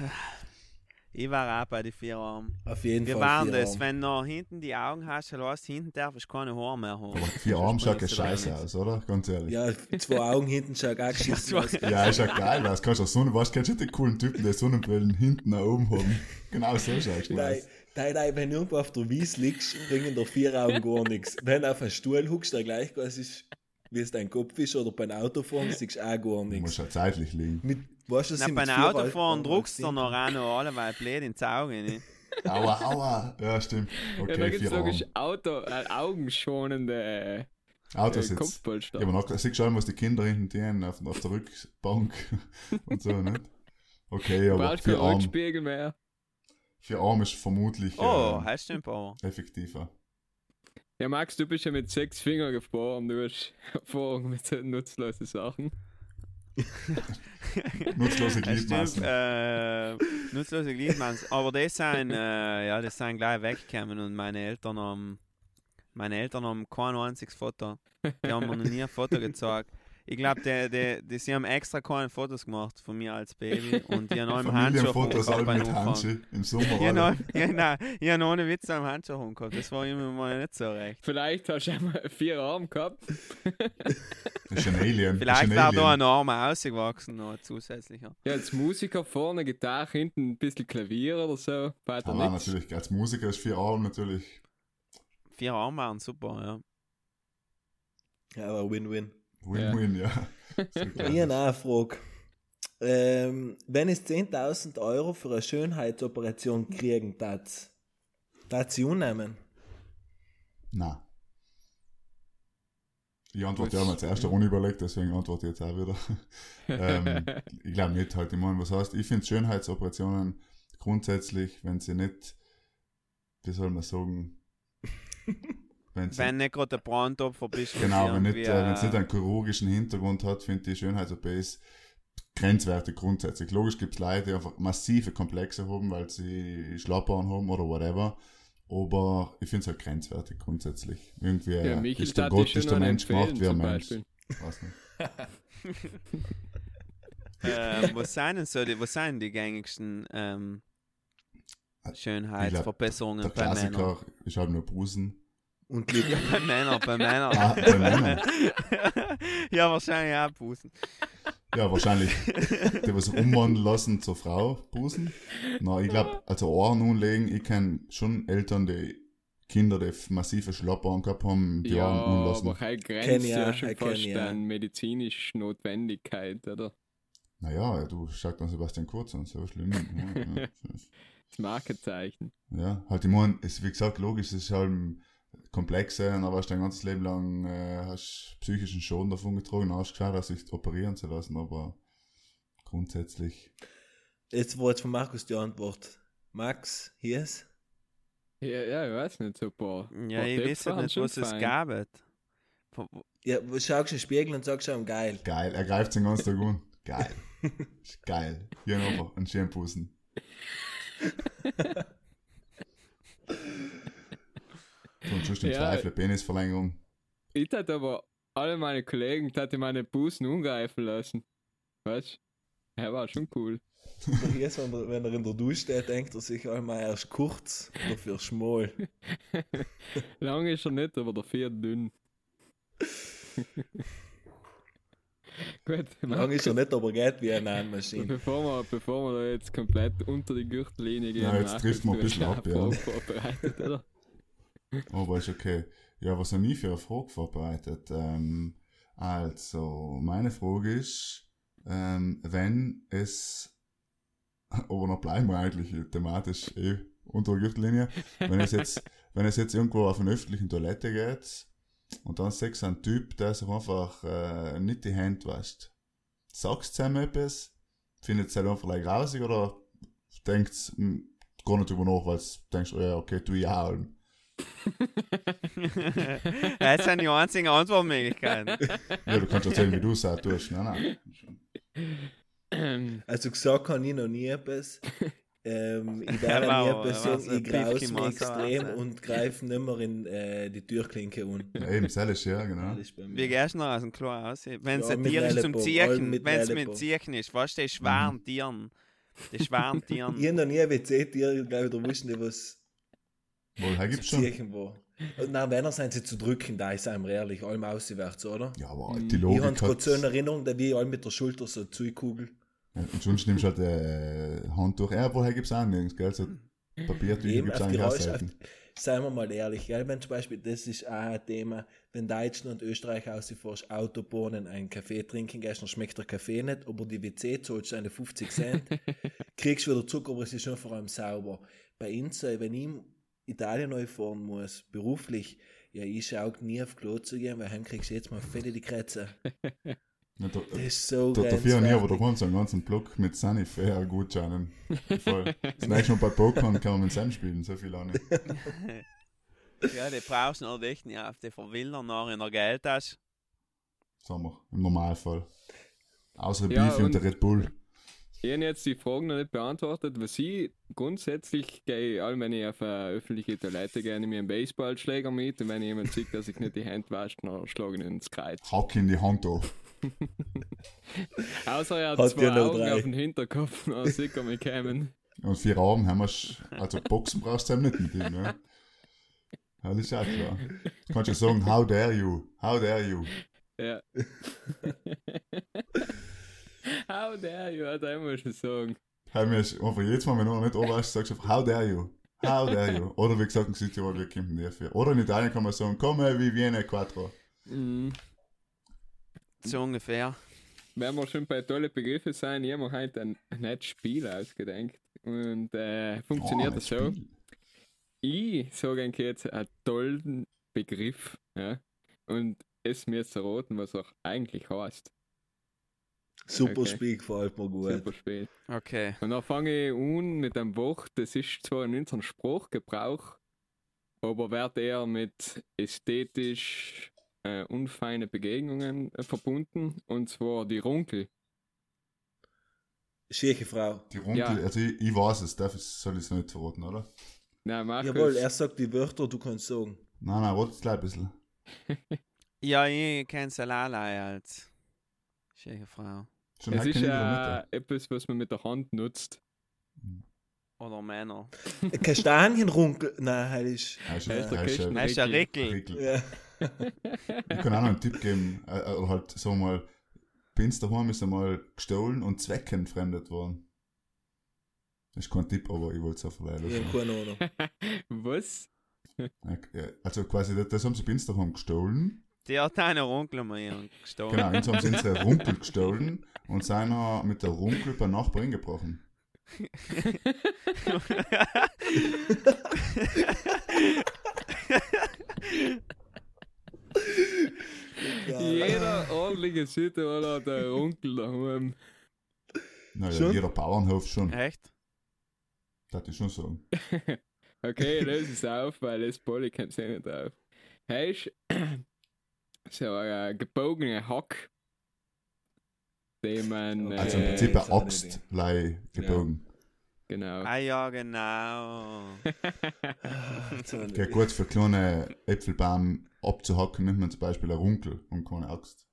Ich war auch bei den vier Armen. Auf jeden Wir Fall waren vier das, wenn du hinten die Augen hast, dann du, hinten darfst du keine Haare mehr haben. Aber vier Arme schaut ja scheiße aus, oder? Ganz ehrlich. Ja, Ja, zwei Augen hinten schaut auch geschissen aus. ist ja geil aus. Kannst du Sonne, weißt du, kennst du die coolen Typen, die Sonnenbrillen hinten nach oben haben? Genau so schaust du Nein, aus. nein, nein, wenn du irgendwo auf der Wies liegst, bringen dir vier Augen gar nichts. Wenn du auf einen Stuhl huckst, der gleich groß ist, wie es dein Kopf ist, oder beim Autofahren, siehst du auch gar Du musst nichts. ja zeitlich liegen. Mit, weißt Na, sie bei mit einem vier Autofahren Augen druckst du noch auch noch alle, weil blöd ins Auge. Nicht? Aua, aua. Ja, stimmt. ja da Okay, gibt es vier logisch. Auto, äh, augenschonende äh, Autos jetzt. Kopfpolster. Ja, aber noch, siehst schon, was die Kinder hinten tun auf, auf der Rückbank und so, nicht? Okay, aber brauchst keinen Arme, Rückspiegel mehr. vier Arme ist vermutlich Oh, äh, heißt effektiver. Ja, Max, du bist ja mit sechs Fingern geboren, du hast Erfahrung mit so nutzlosen Sachen. Nutzlose Gliedmaßen. äh, nutzlose Gliedmaßen. Aber das sind, äh, ja, das sind gleich weggekommen und meine Eltern haben, meine Eltern haben kein einziges Foto. Die haben mir noch nie ein Foto gezeigt. Ich glaube, die, die, die, sie haben extra keine Fotos gemacht von mir als Baby und die haben auch im Handschuh alle beim mit. Handschuh im Sommer. Ja, nein, ja, nein, ich habe ohne Witz am Handschuh gehabt. Das war immer mal nicht so recht. Vielleicht hast du einmal vier Arme gehabt. Das ist ein Alien. Vielleicht ist ein da ein Arm ausgewachsen, noch zusätzlicher. Ja, als Musiker vorne Gitarre, hinten ein bisschen Klavier oder so. Weiter Aber nichts. natürlich, als Musiker ist vier Arme natürlich. Vier Arme waren super, ja. Ja, aber Win-Win. Win-win, ja. Ich eine Frage. Ähm, wenn es 10.000 Euro für eine Schönheitsoperation kriegen, tat tat sie unnehmen? Nein. Ich antworte ja mal zuerst ohne überlegt, deswegen antworte ich jetzt auch wieder. ähm, ich glaube nicht halt. Ich meine, was heißt, ich finde Schönheitsoperationen grundsätzlich, wenn sie nicht, wie soll man sagen, wenn Wenn nicht gerade der Brandopfer bist, genau, sie wenn nicht, äh, es nicht äh, einen chirurgischen Hintergrund hat, finde ich Schönheits-OP ist grenzwertig grundsätzlich. Logisch gibt es Leute, die einfach massive Komplexe haben, weil sie Schlappern haben oder whatever. Aber ich finde es halt grenzwertig grundsätzlich. Irgendwie Ja, äh, ist der Gott, ist der Mensch gemacht wie ein Mensch. Weiß nicht. äh, was sind denn so die, was sind die gängigsten ähm, Schönheitsverbesserungen Der bei Männern. Klassiker ist halt nur Busen. Und Lippen. Ja, bei Männern, bei Männern. Ah, bei Männern. ja, wahrscheinlich auch Busen. Ja, wahrscheinlich. Die, was umwandeln lassen zur Frau, Busen. Na, ich glaube, also Ohren umlegen, ich kenne schon Eltern, die Kinder, die massive Schlappern gehabt haben, die Ja, Ohren umlassen. aber halt Kenn grenzt ich ja auch, schon ich kenn fast ich auch. an medizinische Notwendigkeit, oder? Naja, du schaust dann Sebastian Kurz an, so schlimm. Ja, ja. Das Markenzeichen. Ja, halt, ich meine, ist wie gesagt logisch, es ist halt komplex, äh, aber hast dein ganzes Leben lang äh, hast psychischen Schaden davon getragen, hast geschaut, dass sich operieren zu lassen, aber grundsätzlich, Jetzt war jetzt von Markus die Antwort. Max, hier ist. Ja, ja, ich weiß nicht, paar. Ja, ich weiß haben nicht, was es gab. Ja, schaust in den Spiegel und sagst schon geil. geil, er greift den ganzen Tag an. Geil. Geil. Hier noch ein schönen Pussen. Und sonst im Ja. Zweifel Penisverlängerung. Ich hätte aber alle meine Kollegen hätte meine Busen umgreifen lassen. Weißt du? Ja, war schon cool. Jetzt, wenn er, wenn er in der Dusche steht, denkt er sich einmal erst kurz, dafür schmal. Lang ist er nicht, aber dafür dünn. Gut, Lang ist er nicht, aber geht wie eine Maschine. Bevor wir, bevor wir da jetzt komplett unter die Gürtellinie gehen, Ja, jetzt trifft man ein bisschen ab, ja. Vorbereitet, oder? Aber ist okay. Ja, was habe ich für eine Frage vorbereitet? Ähm, also, meine Frage ist, ähm, wenn es, aber noch bleiben wir eigentlich thematisch eh unter der Gürtellinie, wenn es jetzt, wenn es jetzt irgendwo auf eine öffentliche Toilette geht und dann du einen Typ, der sich einfach äh, nicht die Hände wascht, sagst du ihm etwas, findet es halt einfach like rausig oder denkst hm, gar nicht drüber nach, weil du denkst, oh ja, okay, tu ich auch. das sind die einzigen Antwortmöglichkeiten. Ja, du kannst erzählen, wie du es auch tust. Nein, nein. Also gesagt habe ich noch nie etwas. Ähm, ich werde nie Wow, etwas was sagen, ich graus mich extrem und greife nicht mehr in äh, die Türklinke an. Ja, eben, selbst, ja, genau. Wie gehst du noch aus dem Klo aus? Wenn es Ja, ein Tier ist zum mit wenn es mit. Ziehen ist, weißt du, die schweren Tieren. Die schweren Tieren. Ich habe noch nie ein WC-Tier, glaube ich, da wussten die, was Wohl, hier zu gibt's schon. Und nein, wenn er sind sie zu drücken, da ist einem ehrlich, allem auswärts, oder? Ja, aber Mhm. die Ich habe Logik es gerade so in Erinnerung, da wie allem mit der Schulter so zukugel. Ja, und sonst nimmst du halt äh, Handtuch. Ja, woher gibt's auch nirgends, gell? So Papiertücher auf eigentlich auch auf, selten. seien wir mal ehrlich, gell? wenn zum Beispiel, das ist auch ein Thema, wenn Deutschland und Österreich ausfährst, Autobahnen, einen Kaffee trinken gehst, dann schmeckt der Kaffee nicht, aber die WC zahlst du eine 50 Cent, kriegst wieder Zucker, aber es ist schon vor allem sauber. Bei uns, äh, wenn ich Italien neu fahren muss, beruflich, ja, ich schaue nie auf Klo zu gehen, weil heim kriegst du jetzt mal fette die Krätze. Ja, da, Das ist so da, dafür habe ich aber daheim so einen ganzen Block mit Sunnyfair Gutscheinen. Voll. Das nächste Mal bei Pokémon kann man mit Sam spielen, so viel auch nicht. Ja, die brauchst du natürlich nicht auf die verwildern nach in der Geldtasche. Sagen wir, im Normalfall. Außer Ja, Beefy und, und- der Red Bull. Ich habe jetzt die Fragen noch nicht beantwortet. Was ich grundsätzlich gehe, allem wenn ich auf eine öffentliche Toilette gehe, nehme ich einen Baseballschläger mit und wenn jemand sieht, dass ich nicht die Hände wasche, dann schlage ich ihn ins Kreuz. Hack in die Hand auf. Außer er hat, Hat zwei Augen drei. auf den Hinterkopf, dann sieht er mich kommen. Und vier Arme haben wir, sch- also Boxen brauchst du eben nicht mit ihm, ne? Das ist auch klar. Du kannst ja sagen, how dare you, how dare you. Ja. How dare you, hat er immer schon sagen. Haben wir einfach jedes Mal, wenn du noch nicht oberst, sagst du einfach, how dare you, how dare you. Oder wie gesagt in Südtirol, wir kämpfen dafür. Oder in Italien kann man sagen, come wie Viene Quattro. Mhm. So ungefähr. Wenn wir schon bei tollen Begriffen sein, ich habe mir heute ein nettes Spiel ausgedenkt. Und äh, funktioniert Oh, das so. Spiel. Ich sage eigentlich jetzt einen tollen Begriff. Ja? Und es mir jetzt erraten, was er eigentlich heißt. Super Okay. Spiel, gefällt mir gut. Super Spiel. Okay. Und dann fange ich an mit einem Wort, das ist zwar in unserem Sprachgebrauch, aber wird eher mit ästhetisch äh, unfeine Begegnungen äh, verbunden, und zwar die Runkel. Schöne Frau. Die Runkel, Ja. also ich, ich weiß es, darf ich, soll ich es nicht verraten, oder? Nein, Markus, Jawohl, er sagt die Wörter, du kannst sagen. Nein, nein, warte gleich ein bisschen. Ja, ich kenne Salalai als schöne Frau. Schon es ist ich äh, etwas, was man mit der Hand nutzt. Oder Männer. Kastanienrunkel. Nein, ist. Er ist, Er ist der ist, äh, ist ein Rickel. Ja. Ich kann auch noch einen Tipp geben. Äh, Oder halt, so mal, Pins daheim ist einmal gestohlen und zweckentfremdet worden. Das ist kein Tipp, aber ich wollte es auch verleihen. Ich hab keine Ahnung. Was? Also quasi, das, das haben sie Pins daheim gestohlen. Die hat eine Runkel mal gestohlen. Genau, jetzt haben sie unsere Runkel gestohlen und seiner mit der Runkel bei Nachbarin gebrochen. Jeder ordentliche Südtiroler hat einen Onkel daheim. Naja, Schon? jeder Bauernhof schon, Echt? das ich schon sagen. Okay, löse es auf, weil das Polly kommt eh nicht drauf. Heißt, so ein gebogener Hack, den man. Also im äh, Prinzip eine Axt lei gebogen. Genau. Ah ja, genau. Geht gut für kleine Äpfelbaum abzuhacken, nimmt man zum Beispiel eine Runkel und keine Axt.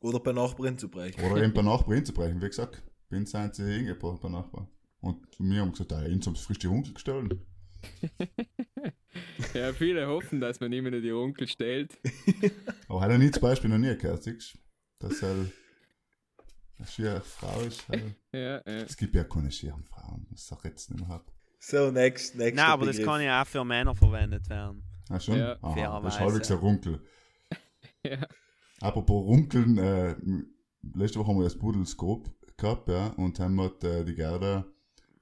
Oder bei Nachbarn zu brechen. Oder eben bei Nachbarn zu brechen, wie gesagt. Bin sind sie hingebracht bei Nachbarn. Und wir haben gesagt, ah, uns haben sie frisch die Runkel gestohlen. ja, viele hoffen, dass man immer nur die Onkel stellt. Aber hat er nie zum Beispiel noch nie gehört, siehst du? Dass er eine schiere Frau ist. Halt. Ja, ja. Es gibt ja keine schieren Frauen, das sag ich jetzt nicht mehr. Hab. So, next, next. Nein, aber das kann ja auch für Männer verwendet werden. Ah, schon? Ja, Aha, das ist halbwegs ein Runkel. Ja. Apropos Runkeln, äh, letzte Woche haben wir das Pudelskop gehabt, ja, und haben hat äh, die Gerda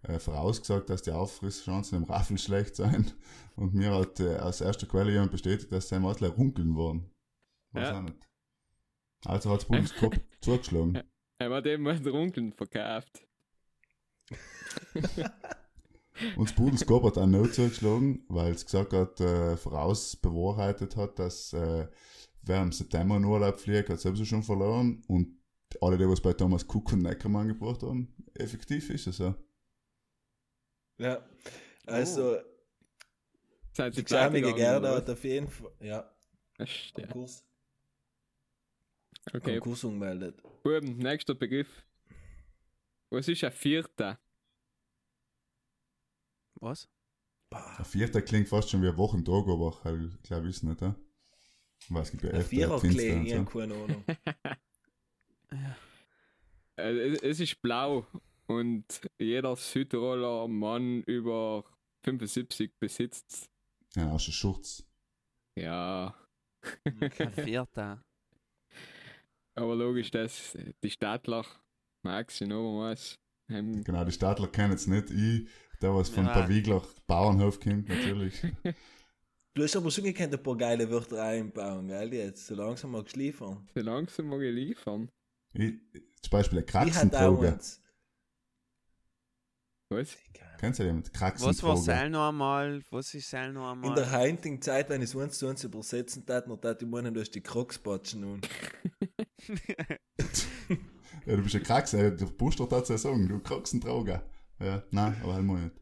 äh, vorausgesagt, dass die Auffrisschancen im Raffel schlecht sein. Und mir hat äh, aus erster Quelle jemand bestätigt, dass sein Matler runkeln waren. Weiß Ja. auch nicht. Also hat Pudelskop zugeschlagen. Er hat eben mal Onkeln verkauft. Und das Pudelskop hat auch noch zugeschlagen, weil es gesagt hat, äh, voraus bewahrheitet hat, dass äh, wer im September in Urlaub fliegt, hat sowieso schon verloren. Und alle, die was bei Thomas Cook und Neckermann gebracht haben, effektiv ist es so. Ja. Also, Seid die ihr pleite geschämige gegangen, Gerda hat auf jeden Fall. Ja. Konkurs, Okay, Konkurs umgemeldet. Buben, nächster Begriff. Was ist ein Vierter? Was? Der vierte klingt fast schon wie ein Wochentag, aber ich glaube ich nicht, ja? Weil es gibt ja Ein öfter Vierer und ich so. hab keine Ahnung. Äh, es, es ist blau und jeder Südtiroler Mann über 75 besitzt. Ja, aus dem Schurz. Ja, Ein Vierter. aber logisch, dass die Stadtler, Max in Obermaß, Genau, die Stadtler kennen es nicht. Ich, der was von Ja. der Wiegler Bauernhof kommt, natürlich. Du hast aber schon gekannt, ein paar geile Wörter einbauen, gell? Jetzt so langsam mal geschliefert. so langsam mal liefern. Ich, zum Beispiel eine Ich hatte auch Kraxentroge. eins. Was? Kennst du jemanden? Was war. Seil noch einmal? Was ist Seil noch In der einmal? heutigen Zeit, wenn ich es eins zu eins übersetzen tat, dann tat ich meinen, du hast die Kroxpatschen nun. Ja, du bist ein Krax, äh, du musst doch dazu sagen, du Kraxentroge. Ja, nein, aber halt mal nicht.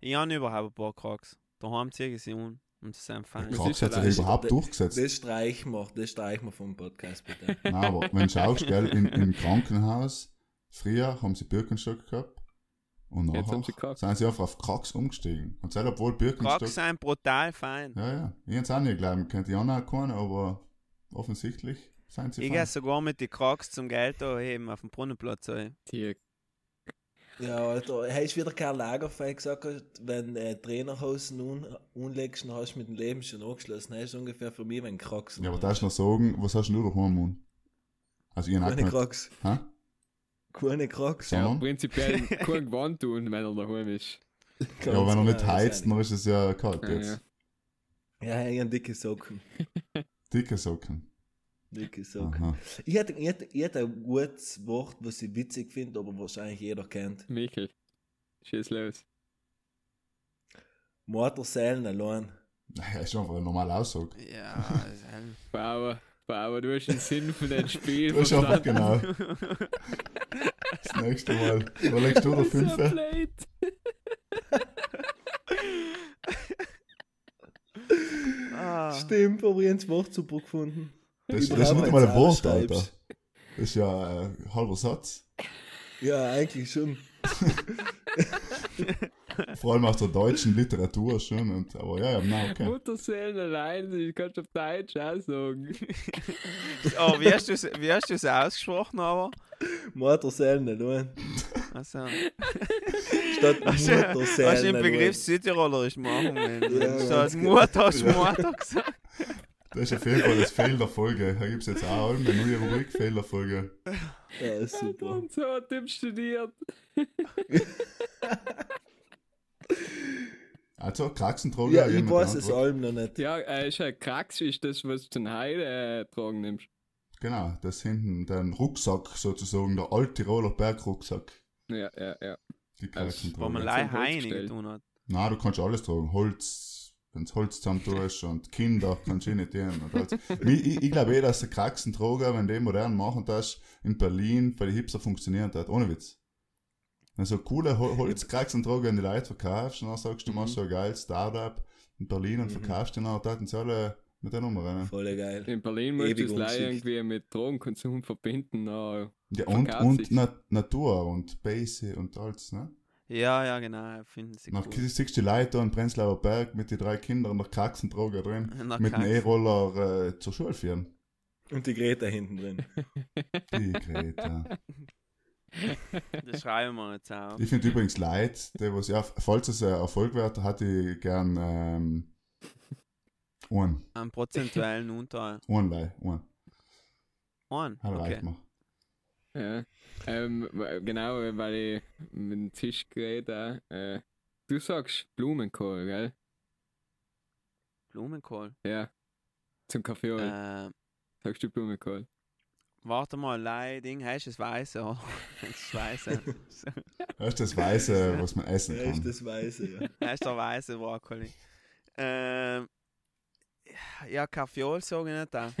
Ich habe überhaupt ein paar. Daheim ziehe ich sie um und sie sind fein. Das Krax ist hat sich überhaupt das- durchgesetzt. Das streichen wir, das streichen wir vom Podcast, bitte. Nein, aber wenn du schaust, gell, in, im Krankenhaus, früher haben sie Birkenstock gehabt und Jetzt nachher haben sie Krax. sind sie einfach auf Krax umgestiegen. Und selbst obwohl Birkenstock... Cracks sind brutal fein. Ja, ja, ich hätte es auch nicht glauben können. Die anderen auch keinen, aber offensichtlich sind sie Ich fein. gehe sogar mit den Cracks zum Geld heben auf dem Brunnenplatz. Die Ja, Alter, hast wieder Karl Lagerfeld gesagt, wenn äh, Trainerhosen un unlegst, dann hast du mit dem Leben schon angeschlossen. Das ist ungefähr für mich, wenn Krax. Ja, aber darfst du noch sagen, was hast du daheim, Mann? Also ich habe auch Keine. Krax. Hä? Keine Krax. ja, Sondern? prinzipiell kein Gewand tun, wenn er daheim ist. Ja, aber wenn er nicht genau, heizt, dann ist es ja kalt Ja, jetzt. ja. Ja, ich habe dicke Socken. Dicke Socken. Dicke Socken. Aha. Ich hätte, ich, hätte, ich hätte ein gutes Wort, was ich witzig finde, aber wahrscheinlich jeder kennt. Michel, schieß los. Motorsälen allein. Ja, ist einfach eine normale Aussage. Ja, Seil. Bauer, du hast den Sinn von dem Spiel Du hast einfach genau. Das nächste Mal. Überlegst du fünfe? blöd. ah. Stimmt, aber ich habe das Wort super gefunden. Das, das ist nicht mal ein Wort, Alter. Das ist ja ein halber Satz. Ja, eigentlich schon. Vor allem aus der deutschen Literatur schon. Und, aber ja, ja, na, okay. Mutterseelen allein, ich kann es auf Deutsch auch sagen. Oh, wie hast du es wie hast du's ausgesprochen, aber? Mutterseelen allein. Also, Statt du, hast du Mutterseelen den. Begriff Südtirolerisch machen müssen? Ja, Statt gut. Mutter hast du. Mutter gesagt. Das ist auf jeden Fall das Fail der Folge. Da gibt es jetzt auch eine neue Rubrik, Fail der Folge. Ja, super. Und so hat Tim studiert. Also, Kraxentroger. Ja, ich jemand weiß es allem noch nicht. Ja, äh, ist Krax, ist das, was du zum Heide äh, tragen nimmst. Genau, das hinten, dein Rucksack sozusagen, der Alttiroler Bergrucksack. Ja, ja, ja. Die Also, Kraxentroger. Wo man leider Heine getan hat. Nein, du kannst alles tragen. Holz, wenn du Holz zusammen tust und Kinder kannst du eh nicht tun. Ich ich, ich glaube eh, dass der Kraxentroger, wenn die modern machen das, in Berlin bei den Hipster funktionieren hat. Ohne Witz. Wenn du so coole Hol Holzkraxentroger an die Leute verkaufst und dann sagst du, du machst so ein geiles Startup in Berlin und Mhm. verkaufst den, dann taten sie alle mit der Nummer rein. Voll geil. In Berlin musst du es leider irgendwie mit Drogenkonsum verbinden. Na, Ja, und, und. Na Natur und Base und alles, ne? Ja, ja, genau, finden sie Dann cool. siehst du die Leute da in Prenzlauer Berg mit den drei Kindern nach Kraxentroger drin, Na, mit dem kein- E-Roller äh, zur Schule führen. Und die Greta hinten drin. Die Greta. Das schreiben wir jetzt auch. Ich finde übrigens Leute, die was, ja, falls es ein Erfolg wird, hatte ich gern ähm, einen, Einen prozentuellen Anteil. einen Leih, einen. Ein, Hat okay. reicht mir. ja. Ähm, genau, weil ich mit dem Tisch geredet. Äh, du sagst Blumenkohl, gell? Blumenkohl. Ja. Zum Kaffee. Äh, Sagst du Blumenkohl? Warte mal, Lei, Ding, heißt es Weiße, oder? Das Weiße. Das ist das Weiße, was man essen Ja, kann. ist das Weiße, ja. heißt der Weiße Brokkoli. Ähm, ja, Kaffeeol sagen ich nicht. da.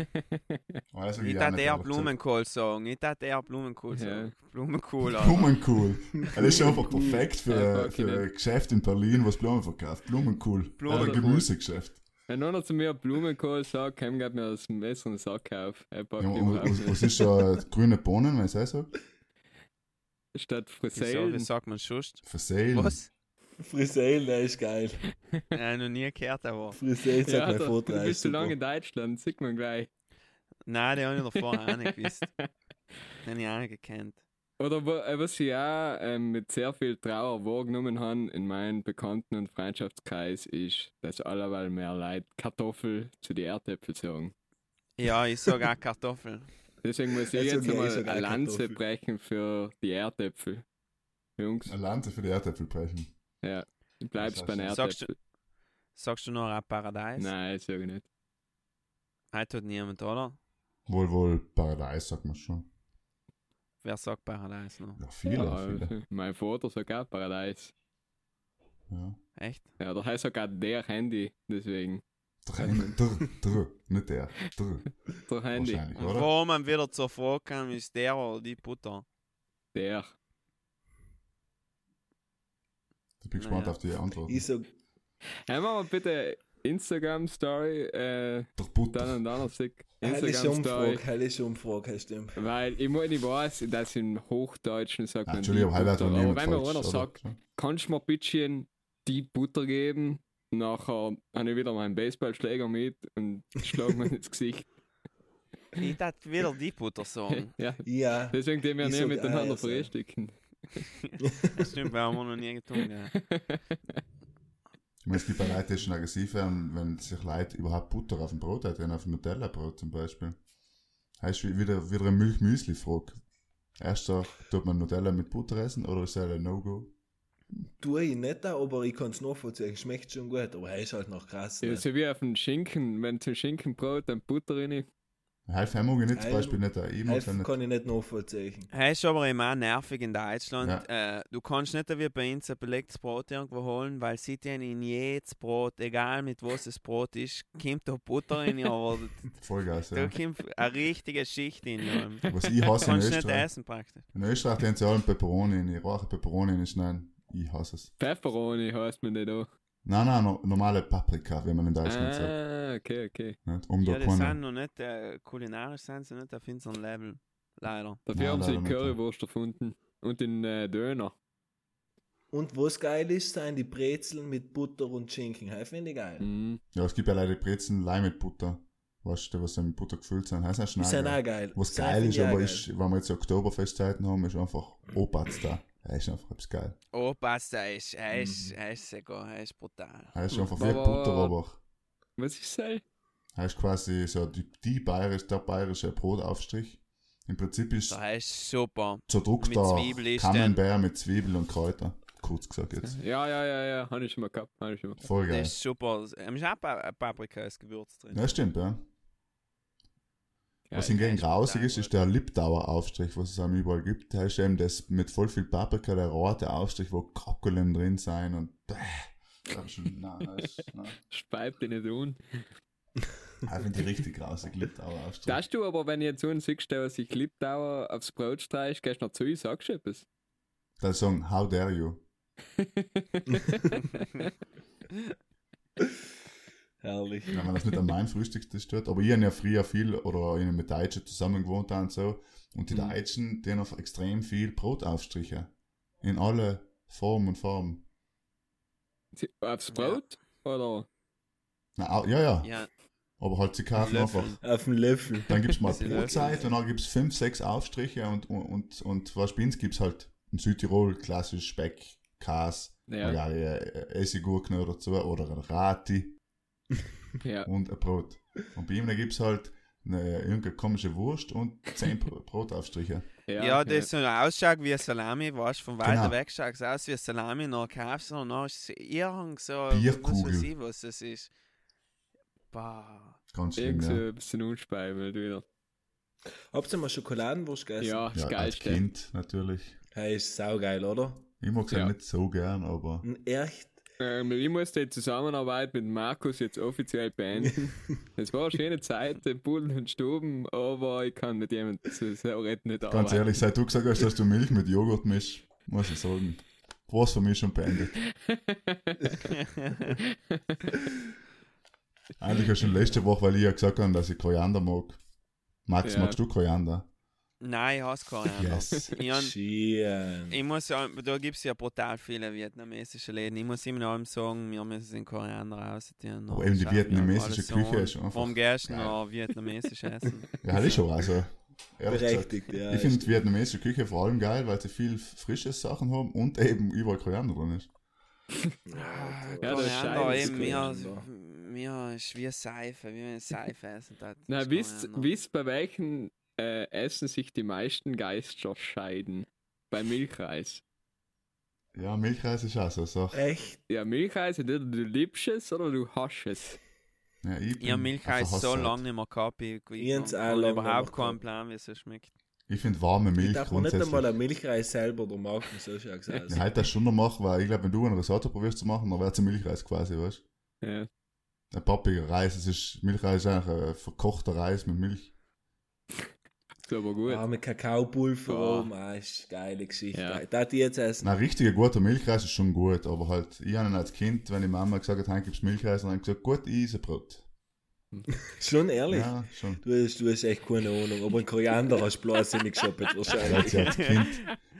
Also, Ich ja, nicht eher. Blumenkohl sagen. Ich darf eher Blumenkohl Ja. sagen. Blumenkohl, aber. Blumenkohl. Das ist einfach perfekt für, Ja, für ein Geschäft in Berlin, was Blumen verkauft. Blumenkohl. Blumenkohl. Oder Gemüsegeschäft. Wenn einer zu mir Blumenkohl sagt, kann ich mir aus dem Messer einen Sack auf. Ja, und, was, was ist schon grüne Bohnen, wenn ich es so? Statt Wieso, wie Frisellen. sagt man Schust? Versehen. Was? Frisell, der ist geil. Ja, noch nie gehört, aber. Frisell sagt Ja, mein Vater. du bist ist zu lange in Deutschland, sieht man gleich. Nein, den habe ich davor auch nicht gewusst. Den habe ich auch nicht gekannt. Oder äh, was ich auch ähm, mit sehr viel Trauer wahrgenommen habe in meinem Bekannten- und Freundschaftskreis, ist, dass allerweil mehr Leute Kartoffel zu den Erdäpfeln sagen. Ja, ich sage auch Kartoffeln. Deswegen muss ich jetzt ich einmal sogar eine Lanze Kartoffel. brechen für die Erdäpfel. Jungs, Eine Lanze für die Erdäpfel brechen. ja, bleibst Das bei den heißt, sagst du- Erdäpfeln. Sagst du noch ein Paradies? Nein, sag ich nicht. Heute tut niemand, oder? Wohl, wohl, Paradies, sagt man schon. Wer sagt Paradies noch? Ja, viele, ja, viele. also, mein Vater sagt auch Paradies. Ja. Echt? Ja, der heißt sogar der Handy, deswegen. Drei, drr, drr, nicht der. Drr, Der Handy, Und oder? wo man wieder zur Frage kam, ist der oder die Butter. der. Ich bin gespannt Naja. auf die Antwort. Ich sag, wir mal bitte Instagram-Story, äh, dann und dann Sick. heilige Instagram-Story. Umfrage, Umfrage, das stimmt. Weil ich meine, ich weiß, dass im Hochdeutschen sagt Ah, man Entschuldigung, hat Butter. noch Aber wenn falsch, einer oder? sagt, kannst du mir bitte die Butter geben, nachher habe ich wieder meinen Baseballschläger mit und schlag mir ins Gesicht. Ich dachte wieder die Butter sagen. ja, Ja, deswegen die wir Ich nicht miteinander Eier sagen. frühstücken. Das stimmt, wir haben wir noch nie getan. Ja. Ich meine, es gibt bei Leuten, die schon aggressiv werden, wenn sich Leute überhaupt Butter auf dem Brot hätten, auf dem Nutella-Brot zum Beispiel. Heißt wie- wieder, wieder eine Milch-Müsli-Frage. Erst sagt, tut man Nutella mit Butter essen oder ist das ein No-Go? tue ich nicht, aber ich kann es nachvollziehen. Schmeckt schon gut, aber er ist halt noch krass. Ja, ne? so wie auf dem Schinken, wenn zum Schinkenbrot dann Butter rein. Halb mag ich nicht zum Beispiel nicht. Helfen nicht. kann ich nicht nachvollziehen. Ist aber immer nervig in Deutschland. Äh, du kannst nicht wie bei uns ein belegtes Brot irgendwo holen, weil sie tun in jedes Brot, egal mit was das Brot ist, kommt da Butter rein, aber Vollgas, da ja. kommt eine richtige Schicht in. Ja. Was ich hasse in Kannst nicht Österreich. essen praktisch. In Österreich haben sie alle Peperoni in. Ich rauche Peperoni nicht. Nein, ich hasse es. Pfefferoni heißt man nicht auch. Nein, nein, no, normale Paprika, wie man in Deutschland sagt. Ah, okay, okay. Nicht? Um Ja, die sind noch nicht, äh, kulinarisch sind sie nicht auf unserem Level. Leider. Dafür Nein, haben sie leider nicht, ja. Currywurst erfunden und den äh, Döner. Und was geil ist, sind die Brezeln mit Butter und Schinken. Das finde ich geil. Mhm. Ja, es gibt ja leider Brezeln Leim mit Butter. Weißt du, was dann mit Butter gefüllt sind? Das ist Die sind geil. auch geil. Was Das geil ist, aber geil. ist, wenn wir jetzt Oktoberfestzeiten haben, ist einfach Opatz da. Er ist einfach etwas geil. Oh, passt, er ist, er ist, Mhm. er ist sogar, er ist brutal. Er ist einfach wie Butter, aber Was ist das? er ist quasi so die, die bayerisch, der bayerische Brotaufstrich. Im Prinzip ist Der ist super. zerdruckter Camembert mit Zwiebel und Kräuter. Kurz gesagt jetzt. Ja, ja, ja, ja, habe ich schon mal gehabt. Hab ich schon mal gehabt. Voll geil. ist super. Ähm, ist auch Pa- Paprika als Gewürz drin. Ja, stimmt, ja. Was hingegen grausig ist, ist der Liptauer-Aufstrich, was es einem überall gibt. Der ist eben das mit voll viel Paprika, der rote Aufstrich, wo Krokulen drin sein und bäh. Das ist schon, das ist, nein. Speib dich nicht un. Ich finde die richtig grausig, Liptauer-Aufstrich. Darfst du aber, wenn ich jetzt so einen siehst, der sich Liptauer aufs Brot streicht, gehst du noch zu ihm, sagst du etwas? Da sagen, how dare you? Herrlich. Wenn man das nicht an meinem Frühstückstisch tut. Aber ich habe ja früher viel oder ich mit Deutschen zusammen gewohnt und so. Und die Mhm. Deutschen, die haben auf extrem viel Brotaufstriche. In alle Formen und Farben. Sie- Aufs Brot? Oder? Na, ja, ja, Ja, Aber halt, sie kaufen einfach. Auf dem Löffel. Dann gibt's mal Sie Brotzeit und dann gibt's fünf, sechs Aufstriche und, und, und, und was Spins gibt's halt in Südtirol klassisch Speck, Käse, Ja. ja. Essiggurken oder so, oder ein Rati Ja. und ein Brot. Und bei ihm da gibt's halt eine, irgendeine komische Wurst und zehn Bro- Brotaufstriche. ja, das ist so ein Ausschaut wie ein Salami, weißt du, von weiter Genau. weg schaut es aus wie ein Salami, noch kaufst du und dann ist es irgend so, Bierkugel. was weiß ich, was das ist. Bah. Ganz schlimm, Irgend so ja. ein bisschen unspeimelt wieder. Habt ihr mal Schokoladenwurst gegessen? Ja, das Ja, als Geilste. Kind natürlich. Hey, ist saugeil, oder? Ich mag es ja. Ja. nicht so gern, aber echt. Ähm, ich muss die Zusammenarbeit mit Markus jetzt offiziell beenden. es war eine schöne Zeit, den Bullen und Stuben, aber ich kann mit jemandem so nicht ganz arbeiten. ehrlich, seit du gesagt hast, dass du Milch mit Joghurt mischst, muss ich sagen, war's für mich schon beendet. Eigentlich ja schon letzte Woche, weil ich ja gesagt habe, dass ich Koriander mag. Max, Ja. magst du Koriander? Nein, ich hasse Koriander. Yes. Ich, Schön. ich muss ja, da gibt es ja brutal viele vietnamesische Läden. Ich muss immer noch sagen, wir müssen den Koriander aussortieren. Aber eben die vietnamesische Küche ist einfach Warum gehst du noch vietnamesisch essen? Ja, das ist schon also. Berechtigt, ja. Ich finde die vietnamesische Küche vor allem geil, weil sie viel frische Sachen haben und eben überall Koriander drin ist. Ja, das ist eben, mir, ist wie Seife, wie wenn ich Seife essen darf. Na, wisst, wisst bei welchen äh, Essen sich die meisten Geister scheiden? Bei Milchreis. Ja, Milchreis ist auch so eine Sache. Echt? Ja, Milchreis, entweder du liebst es oder du hast es. Ja, ich, Ich habe Milchreis so lange nicht mehr gehabt. Ich, ich, Ich habe überhaupt keinen. Plan, wie es so schmeckt. Ich finde warme Ich Milch darf auch nicht grundsätzlich. einmal einen Milchreis selber da machen, so aus. Ja, halt das schon noch machen, weil ich glaube, wenn du einen Risotto probierst zu machen, dann wird es ein Milchreis quasi, weißt Ja. du? Ein pappiger Reis, es ist, Milchreis ist eigentlich ein verkochter Reis mit Milch. Ist aber gut. Ja, mit Kakaopulver Ja. oben, ah, ist eine geile Geschichte. Ja. Ja. Darf ich jetzt essen? Ein richtiger guter Milchreis ist schon gut, aber halt, ich habe ihn als Kind, wenn die Mama gesagt hat, heute gibt's Milchreis, dann habe ich gesagt, gut, ich esse Brot. Schon ehrlich? Ja, schon. Du, hast, du hast echt keine Ahnung, aber ein Koriander hast du blödsinnig geshoppt Ja, wahrscheinlich. sie als Kind,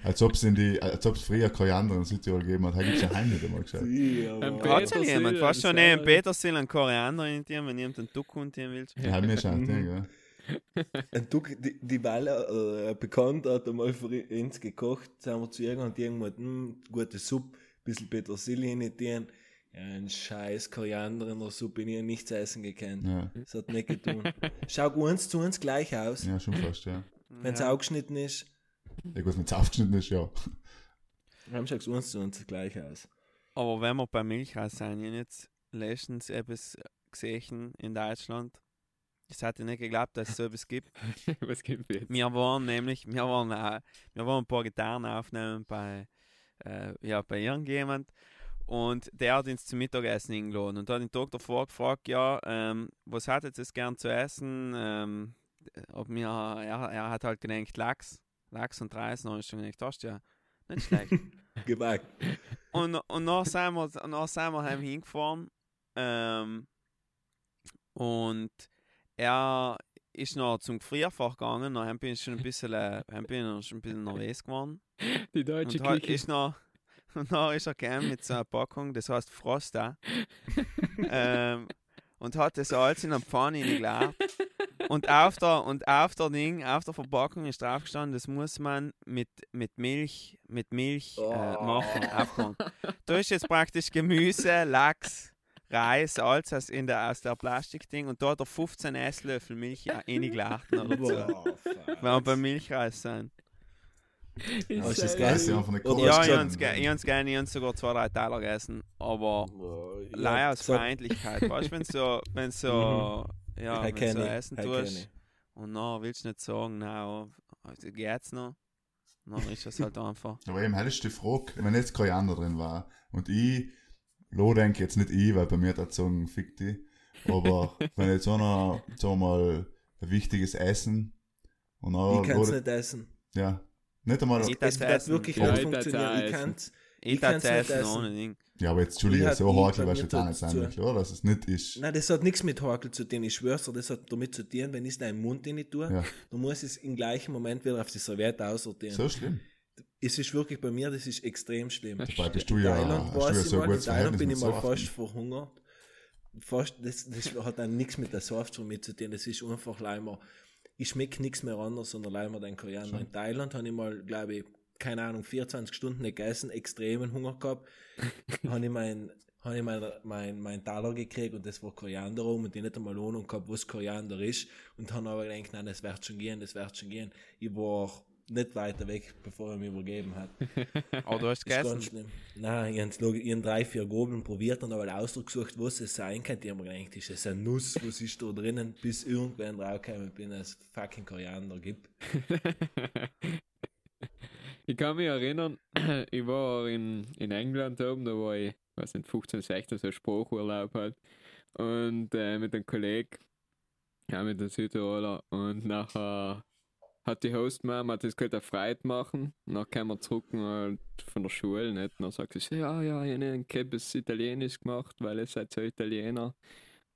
als ob es in die, als ob es früher Koriander in Südtirol gegeben hat, heute gibt's ja heim nicht einmal gesagt. Ja, Hat ja Petersil, fast schon ein neben Sellerie. Petersil einen Koriander in dir, wenn jemand einen Duck und dir willst. Ja, mir schon. Ding, ja. Und du, die, die Walle, äh, ein Bekannter hat einmal für uns gekocht, sind wir zu ihr und irgendwann, hm, gute Suppe, bisschen Petersilie in die ja, ein scheiß Koriander in der Suppe, ich nichts essen gekannt. Ja, Das hat nicht getan. Schaut uns zu uns gleich aus, ja, schon fast, ja. wenn es Ja. aufgeschnitten ist. Ja gut, wenn es aufgeschnitten ist, ja. Dann schaut uns zu uns gleich aus. Aber wenn wir beim Milchreis sind, ich jetzt letztens etwas gesehen in Deutschland. Ich hatte nicht geglaubt, dass es so etwas gibt. Was gibt es jetzt? Wir waren nämlich, wir waren, äh, wir waren ein paar Gitarren aufnehmen bei, äh, ja, bei irgendjemand und der hat uns zum Mittagessen eingeladen und hat den Tag davor gefragt, ja, ähm, was hat jetzt gern zu essen? Ähm, ob mir, er, er hat halt gedacht Lachs, Lachs und Reis, und ich schon gedacht, das ist ja nicht schlecht. Gewagt. Und, und dann sind wir, und dann sind wir heim hingefahren. Ähm, und er, ist noch zum Gefrierfach gegangen, dann bin ich schon ein bisschen, äh, bin ich schon ein bisschen nervös geworden. Die deutsche Und Küche. ist noch, und dann ist er gekommen mit so einer Packung, das heißt Frosta. ähm, und hat das alles in einer Pfanne geleert. Und auf der, und auf der Ding, auf der Verpackung ist drauf gestanden, das muss man mit, mit Milch, mit Milch äh, Oh. machen, aufkochen. Da ist jetzt praktisch Gemüse, Lachs, Reis, alles aus, in der, aus der Plastikding und da hat er 15 Esslöffel Milch noch dazu. Boah, Wenn wir beim Milchreis sind. Aber ist das so- du, einfach eine Oder Kohle Ja, ich du hab's gerne, ich hab's sogar zwei, drei Teile gegessen, aber Boah, ja, leider aus so- Feindlichkeit. Weißt du, wenn so, wenn so, ja, Ich wenn so Essen tust und dann willst du nicht sagen, nein, also geht's noch? Dann ist das halt einfach. Aber eben, halt ist die Frage, wenn jetzt Koriander drin war und ich, denke jetzt nicht ich, weil bei mir der sagen, fick die, aber wenn jetzt einer, sagen wir mal, ein wichtiges Essen und dann, Ich kann es nicht essen. ja, nicht einmal, Ich Es darf's wird wirklich nicht funktionieren. Ich kann's es nicht essen ohne Ding. ja, aber jetzt, Entschuldige, Ich so weißt mir du jetzt auch nicht sein, oder? Dass es nicht ist. Nein, das hat nichts mit Hakel zu tun. Ich schwör's dir, das hat damit zu tun, wenn ich es in den Mund rein tue, Ja. dann muss ich es im gleichen Moment wieder auf die Serviette aussortieren. So schlimm. Es ist wirklich bei mir, das ist extrem schlimm. Dabei bist du In ja, Thailand war ja ich so ein mal, in Thailand bin mit ich mal fast verhungert. Fast, das, das hat dann nichts mit der Saft von mir zu tun. Das ist einfach leider, ich schmecke nichts mehr anders, sondern leider den Koriander. In Thailand habe ich mal, glaube ich, keine Ahnung, 24 Stunden nicht gegessen, extremen Hunger gehabt. habe ich mein, habe ich mein, mein, mein Taler gekriegt und das war Koriander rum und ich nicht einmal Ahnung gehabt, was Koriander ist. Und habe aber gedacht, nein, das wird schon gehen, das wird schon gehen. Ich war nicht weiter weg, bevor er mich übergeben hat. Aber du hast ganz gegessen. schlimm. Nein, ich habe hab drei, vier Gabeln probiert und habe Ausdruck gesucht, was es sein könnte. Ich habe mir gedacht, ist das eine Nuss, was ist da drinnen, bis irgendwann draufgekommen bin, dass es fucking Koriander gibt. ich kann mich erinnern, ich war in, in England oben, da war ich, was nicht, 15, 16, so Spruchurlaub halt. Und äh, mit einem Kollegen, ja, mit einem Südtiroler. Und nachher hat die Hostmama hat das gerade Freude machen. Und dann kamen wir zurück halt von der Schule, nicht? Und dann sagt sie, ja, ja, ich habe ein Käppes Italienisch gemacht, weil ihr seid so Italiener.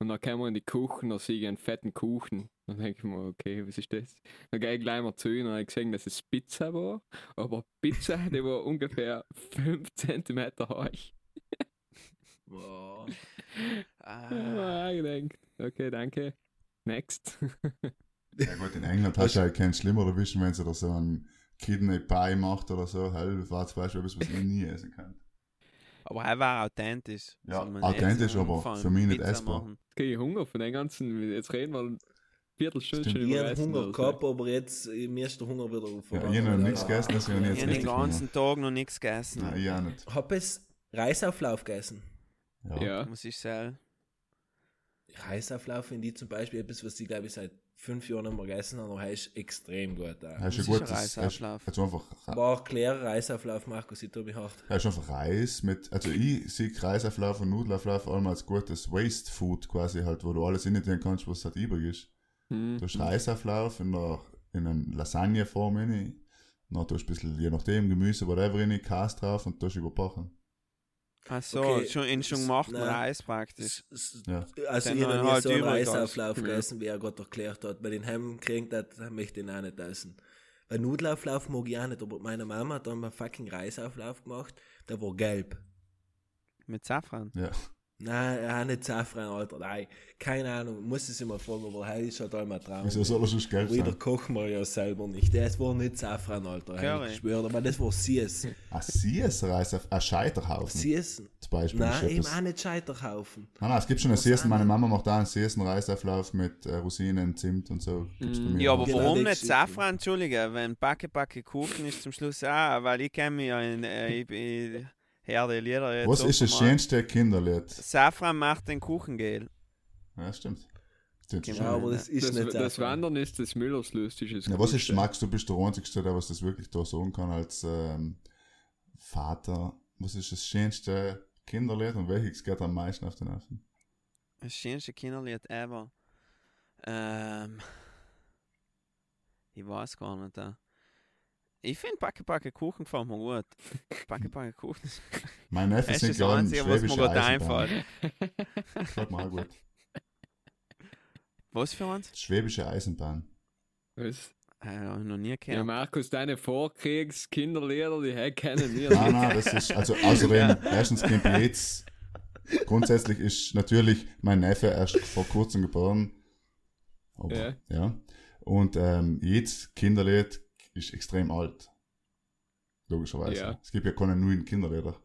Und dann kamen wir in die Küche und da sehe ich einen fetten Kuchen. Dann denke ich mir, okay, was ist das? Dann gehe ich gleich mal zu und dann habe ich gesehen, dass es Pizza war. Aber Pizza, die war ungefähr 5 cm hoch. Wow. Ah, ich denke, okay, danke. Next. Ja gut, in England hast du ja keinen schlimmer erwischen, wenn sie da so einen Kidney Pie macht oder so. Hell, war zum Beispiel etwas, was ich nie essen kann. aber er war authentisch. Ja, man authentisch, aber für mich nicht essbar. machen. Kriege ich Hunger von den ganzen, jetzt reden wir Viertelstunde schon Ich über habe Essen. Hunger gehabt, aber jetzt, mir ist der Hunger wieder Ja, vorbei. ich habe noch nichts gegessen, deswegen habe ich Ich jetzt habe den ganzen Tag noch nichts gegessen. Nein, ich auch nicht. Hab es Reisauflauf gegessen. Ja. Ja. Muss ich sagen. Reisauflauf finde ich zum Beispiel etwas, was ich glaube ich seit fünf Jahren nicht mehr gegessen habe, aber ist extrem gut. Hast du Das ist gut, ein hast, Reisauflauf. hast du einfach, Aber auch klarer Reisauflauf, Markus, ich tue mich hart. hast du einfach Reis mit, also ich sehe Reisauflauf und Nudelauflauf allem als gutes Waste Food quasi halt, wo du alles in tun kannst, was halt übrig ist. Hm. Du hast Reisauflauf in der, in einer Lasagneform rein, dann tust du ein bisschen, je nachdem, Gemüse, whatever rein, Käse drauf und tust überbacken. Ach so, Okay, schon in schon gemachten nein. Reis praktisch. S- s- Ja. Also ich habe noch nie halt so einen Reisauflauf als- gegessen, wie er gerade erklärt hat. Bei den Hemden kriegt das möchte ich ihn auch nicht essen. Bei Nudelauflauf mag ich auch nicht, aber meine Mama hat dann einen fucking Reisauflauf gemacht, der war gelb. Mit Safran. Ja. Nein, auch nicht Safran, Alter, nein. Keine Ahnung, muss ich sie mal fragen, aber heute ist halt einmal Traum. Wieso soll das sonst gelb Wieder kochen wir ja selber nicht. Das war nicht Safran, Alter. Curry. Ich schwöre, aber das war Süß. Ein Süßreis, ein Scheiterhaufen. Süß? Zum Beispiel. Nein, eben auch nicht Scheiterhaufen. Nein, nein, es gibt schon einen Was Süßen, meine Mama macht auch einen süßen Reisauflauf mit äh, Rosinen, Zimt und so. Mm. Ja, aber Genau, warum nicht Geschichte. Safran? Entschuldige, wenn Backe Backe Kuchen ist zum Schluss auch, weil ich kenne mich ja in, äh, bin Herde Lieder jetzt Was ist das schönste Kinderlied? Safran macht den Kuchengel. Ja, stimmt. stimmt Genau. schon. Aber das ist Das, nicht das Safran. Wandern ist des Müllers lustiges Ja, was ist, Kuchen. Max, du bist der Einzige, der was das wirklich da sagen kann als ähm, Vater. Was ist das schönste Kinderlied und welches geht am meisten auf den Nerven? Das schönste Kinderlied ever. Ähm, ich weiß gar nicht. Äh. Ich finde Backe Backe Kuchen gefällt mir gut. Backe Backe Kuchen ist Mein Neffe das, ist das gerade Einzige, was mir schwäbische gerade Eisenbahn. einfällt. Gefällt mir auch gut. Was für uns? Schwäbische Eisenbahn. Was? Äh, noch nie Ja, gehört. Markus, deine Vorkriegs-Kinderlieder, die hey, kennen wir Nein, nicht. nein, das ist, also außerdem, erstens Kind jetzt, grundsätzlich ist natürlich mein Neffe erst vor kurzem geboren. Aber, Ja. ja. Und ähm, jetzt Kinderlied ist extrem alt. Logischerweise. Ja. Es gibt ja keine neuen Kinderlieder.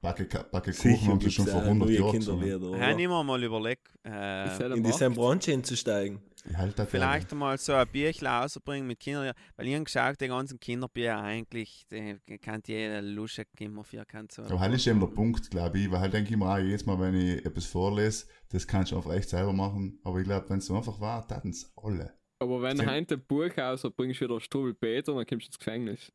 Backe, Backe Sicher Kuchen haben sie schon vor auch 100 neue Jahren ich oder? mir mal überlegt, äh, In diese? Branche hinzusteigen. Ich vielleicht mal so ein Bierchen rauszubringen mit Kindern. Weil ich habe geschaut, die ganzen Kinderbier eigentlich, die kennt jeder Lusche immer für, kennt so. Aber halt ist eben der Punkt, glaube ich, weil halt denke ich mir auch jedes Mal, wenn ich etwas vorlese, das kannst du einfach echt selber machen. Aber ich glaube, wenn es so einfach war, taten es alle. Aber wenn Sie- du heute ein Buch ausbringst, wieder Strubel Peter, dann kommst du ins Gefängnis.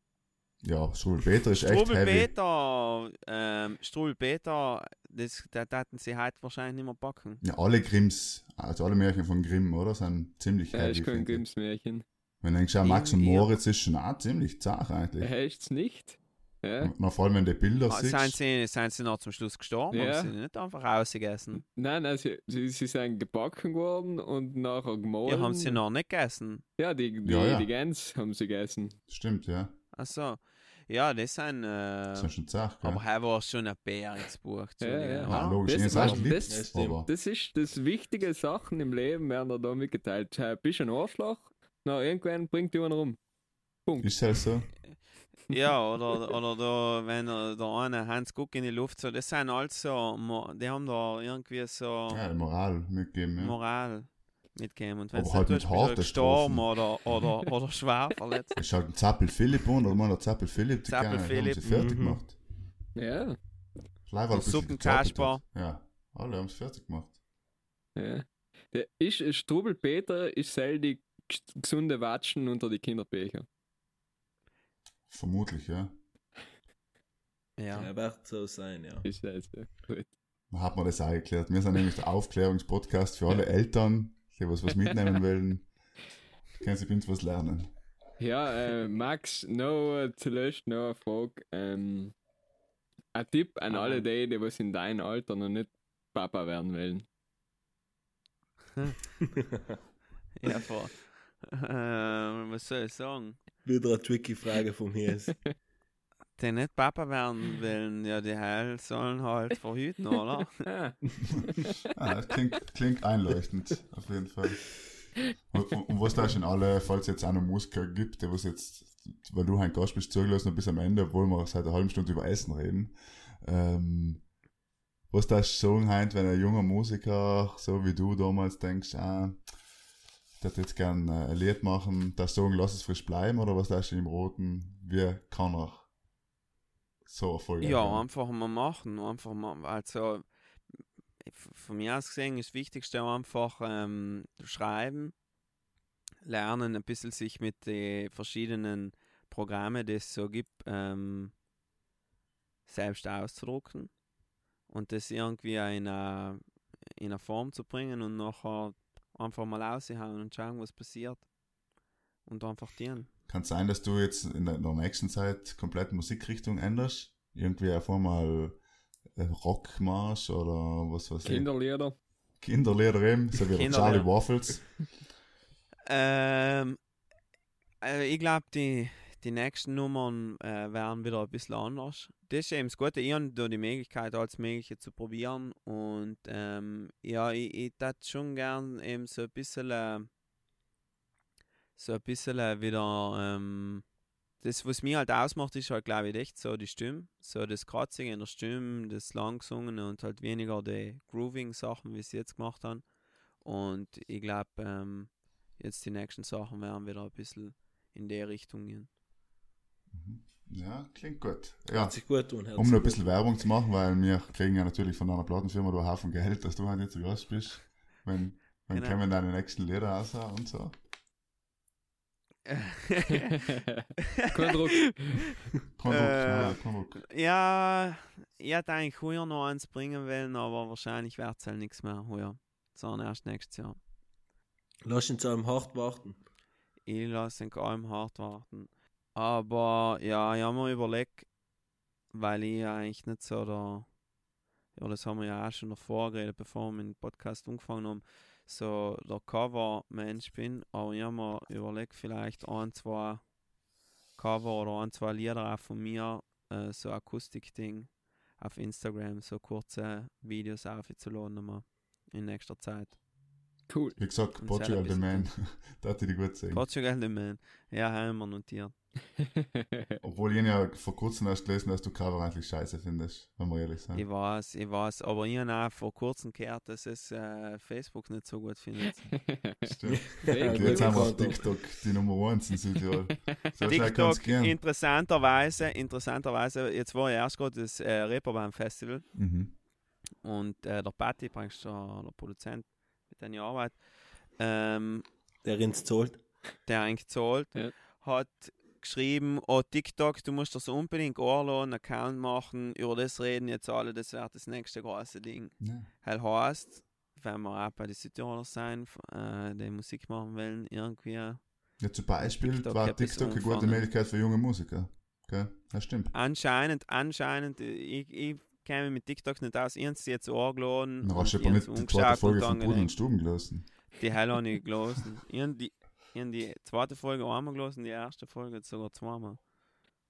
Ja, Strubel Peter ist echt Strubel heavy. Peter, ähm, Strubel Peter, das, das hätten sie heute wahrscheinlich nicht mehr backen. Ja, alle Grimms, also alle Märchen von Grimm, oder? Sind ziemlich Er heavy. ist kein finde ich. Grimmsmärchen. Wenn du denkst, ja, Max und Ja. Moritz ist schon auch ziemlich zart eigentlich. Er heißt's nicht. Ja. Na, vor allem, wenn du die Bilder Ah, siehst. Sind sie, sind sie noch zum Schluss gestorben? Ja. Haben sie nicht einfach ausgegessen? Nein, nein, sie, sie, sie sind gebacken worden und nachher gemahlen. Ja, haben sie noch nicht gegessen. Ja, die, die, Ja, ja. die Gans haben sie gegessen. Stimmt, ja. Achso. Ja, das sind. Äh, Das ist schon gell? aber er war schon ein Bär ins Buch. Ja, ja. Ja, logisch, Das- das- Lied, das- aber Das ist das wichtige Sachen im Leben, werden da, da mitgeteilt. Bist ein Arschloch? Na, irgendwann bringt die einen rum. Punkt. ist halt so. Ja, oder, oder da, wenn er- der eine Hans Guck in die Luft so, das sind alles so, mo- die haben da irgendwie so Ja, Moral mitgeben, ja. Moral mitgegeben. Und wenn es halt nicht mit harten gestorben oder, oder, oder schwer verletzt. Ich schaut den Zappel Philipp an, oder mal der Zappel Philipp, die Zappel Zappel haben Philipp, sie fertig mhm. gemacht. Ja, Leider ein Suppenkasper. Ja, alle haben es fertig gemacht. ja. Der ist, ein Strubel Peter ist selten gesunde Watschen unter die Kinderbecher. Vermutlich, ja. Ja. Ja, wird so sein, ja. Ist so. Gut. Dann hat man das auch geklärt. Wir sind nämlich der Aufklärungspodcast für alle Eltern, die was, was mitnehmen wollen. Können sie uns was lernen. Ja, äh, Max, noch zuletzt noch eine Frage. Ähm, ein Tipp an Ah. alle die, die was in deinem Alter noch nicht Papa werden wollen. Ja, vor. Ähm, was soll ich sagen? Wieder eine tricky Frage von mir. Die nicht Papa werden wollen, ja, die Heil sollen halt verhüten, oder? Ah, das klingt, klingt einleuchtend, auf jeden Fall. Und, und, und was da schon alle, falls es jetzt auch noch Musiker gibt, der was jetzt, weil du ein Gast bist, zugelassen bis am Ende, obwohl wir seit einer halben Stunde über Essen reden. Ähm, was da sagen heint, wenn ein junger Musiker, so wie du damals denkst, ah, hätte jetzt gern äh, ein Lied machen, das sagen, lass es frisch bleiben, oder was da schon im Roten, wie kann er so erfolgreich Ja, werden? einfach mal machen. Einfach mal, also, von mir aus gesehen ist das Wichtigste einfach ähm, schreiben, lernen, ein bisschen sich mit den verschiedenen Programmen, die es so gibt, ähm, selbst auszudrucken und das irgendwie in eine, in eine Form zu bringen und nachher einfach mal raushauen und schauen, was passiert. Und einfach dienen. Kann es sein, dass du jetzt in der, in der nächsten Zeit komplett Musikrichtung änderst? Irgendwie einfach mal äh, Rock machst oder was weiß ich? Kinderlieder. Kinderlieder eben, so wie der. Charlie Waffles. Ähm, äh, ich glaube, die, die nächsten Nummern äh, werden wieder ein bisschen anders. Das ist eben das Gute. Ich habe die Möglichkeit, alles Mögliche zu probieren. Und ähm, ja, ich, ich hätte schon gern eben so ein bisschen, äh, so ein bisschen äh, wieder, ähm, das, was mich halt ausmacht, ist halt, glaube ich, echt so die Stimme. So das Kratzige in der Stimme, das Langgesungene und halt weniger die Grooving-Sachen, wie sie jetzt gemacht haben. Und ich glaube, ähm, jetzt die nächsten Sachen werden wieder ein bisschen in die Richtung gehen. Mhm. Ja, klingt gut. Ja, Hat sich gut tun. um noch ein bisschen Werbung zu machen, weil wir kriegen ja natürlich von einer Plattenfirma da einen Haufen Geld, dass du halt jetzt zu Gast bist. Wenn, wenn Genau. kommen deine nächsten Lieder raus und so. Kein Druck. Kein Druck, Äh, nein, kein Druck. ja, ich hätte eigentlich heuer noch eins bringen wollen, aber wahrscheinlich wird es halt nichts mehr heuer, sondern erst nächstes Jahr. Lass ihn zu einem hart warten. Ich lasse den allem hart warten. Aber ja, ich habe mir überlegt, weil ich eigentlich nicht so der, ja, das haben wir ja auch schon davor geredet, bevor wir mit dem Podcast angefangen haben, so der Cover-Mensch bin, aber ich habe mir überlegt, vielleicht ein, zwei Cover oder ein, zwei Lieder auch von mir, äh, so Akustik-Ding auf Instagram, so kurze Videos aufzuladen mal in nächster Zeit. Cool. Wie gesagt, Und Portugal the Man. bisschen- da hätte ich gut sehen. Portugal the Man. Ja, haben wir notiert. Obwohl ich ja vor kurzem erst gelesen dass du Cover eigentlich scheiße findest, wenn wir ehrlich sind. Ich weiß, ich weiß, aber ich habe auch vor kurzem gehört, dass es äh, Facebook nicht so gut findet. Stimmt. Und jetzt haben wir auf. TikTok die Nummer 1 in Südtirol. So TikTok, interessanterweise, interessanterweise, jetzt war ja erst gerade das äh, Reeperbahn Festival Mhm. und äh, der Patti, praktisch der, der Produzent mit deiner Arbeit, ähm, Der ins zahlt. der eigentlich zahlt, Ja. hat geschrieben, oh TikTok, du musst das unbedingt anladen, einen Account machen, über das reden jetzt alle, das wird das nächste große Ding. Ja. Halt heißt, wenn wir auch bei den Südtiroler sein, äh, die Musik machen wollen, irgendwie, Ja, zum Beispiel TikTok war TikTok eine gute. Möglichkeit für junge Musiker. Okay? Das stimmt. anscheinend, anscheinend, ich, ich kenne mich mit TikTok nicht aus, ich habe sie jetzt angeladen, hast du und aber ich nicht die zweite Folge von Pudel und. Stuben gelassen. Die Hell habe ich gelesen. Ich habe die, ich hab die zweite Folge einmal gelesen, die erste Folge sogar zweimal.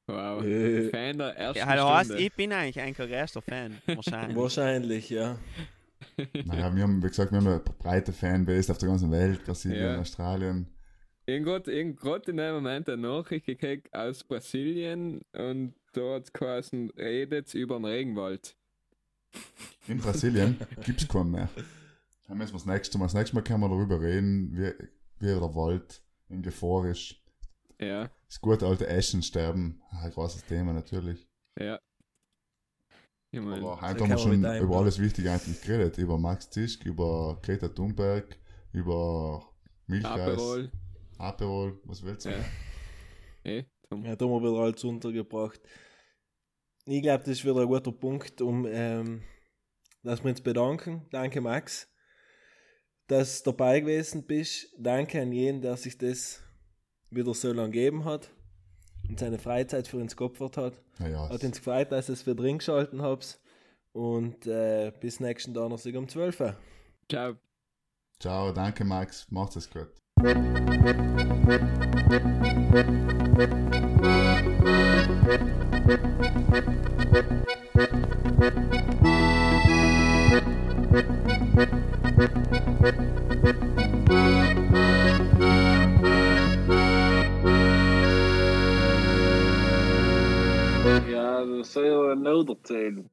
Wow. Äh. Fan der ersten Ja, heißt, Stunde. ich bin eigentlich ein größter Fan, wahrscheinlich. Wahrscheinlich, ja. Naja, wir haben, wie gesagt, wir haben eine breite Fanbase auf der ganzen Welt, Brasilien, Ja. Australien. Irgendwann, irgendwann in dem Moment eine Nachricht gekriegt aus Brasilien und dort geheißen, redet über den Regenwald. In Brasilien gibt es keinen mehr. Dann müssen wir das nächste Mal, das nächste Mal können wir darüber reden, wie, wie der Wald in Gefahr ist. Ja, Das gute alte Eschensterben, ein großes Thema natürlich. ja. Ich mein, Aber heute haben wir schon über alles Wichtige eigentlich geredet. Über Max Zischk, über Greta Thunberg, über Milchreis, Aperol. Aperol, was willst du? Ja. Eh, Tom. Ja, da haben wir wieder alles untergebracht. Ich glaube, das ist wieder ein guter Punkt, um ähm, dass wir uns bedanken. Danke, Max, dass du dabei gewesen bist. Danke an jeden, der sich das wieder so lange gegeben hat und seine Freizeit für uns geopfert hat. Naja, Hat uns gefreut, dass ihr es für drin geschalten habt. Und äh, bis nächsten Donnerstag um 12 Uhr. Ciao. ciao, danke Max, macht's es gut. säger nödert till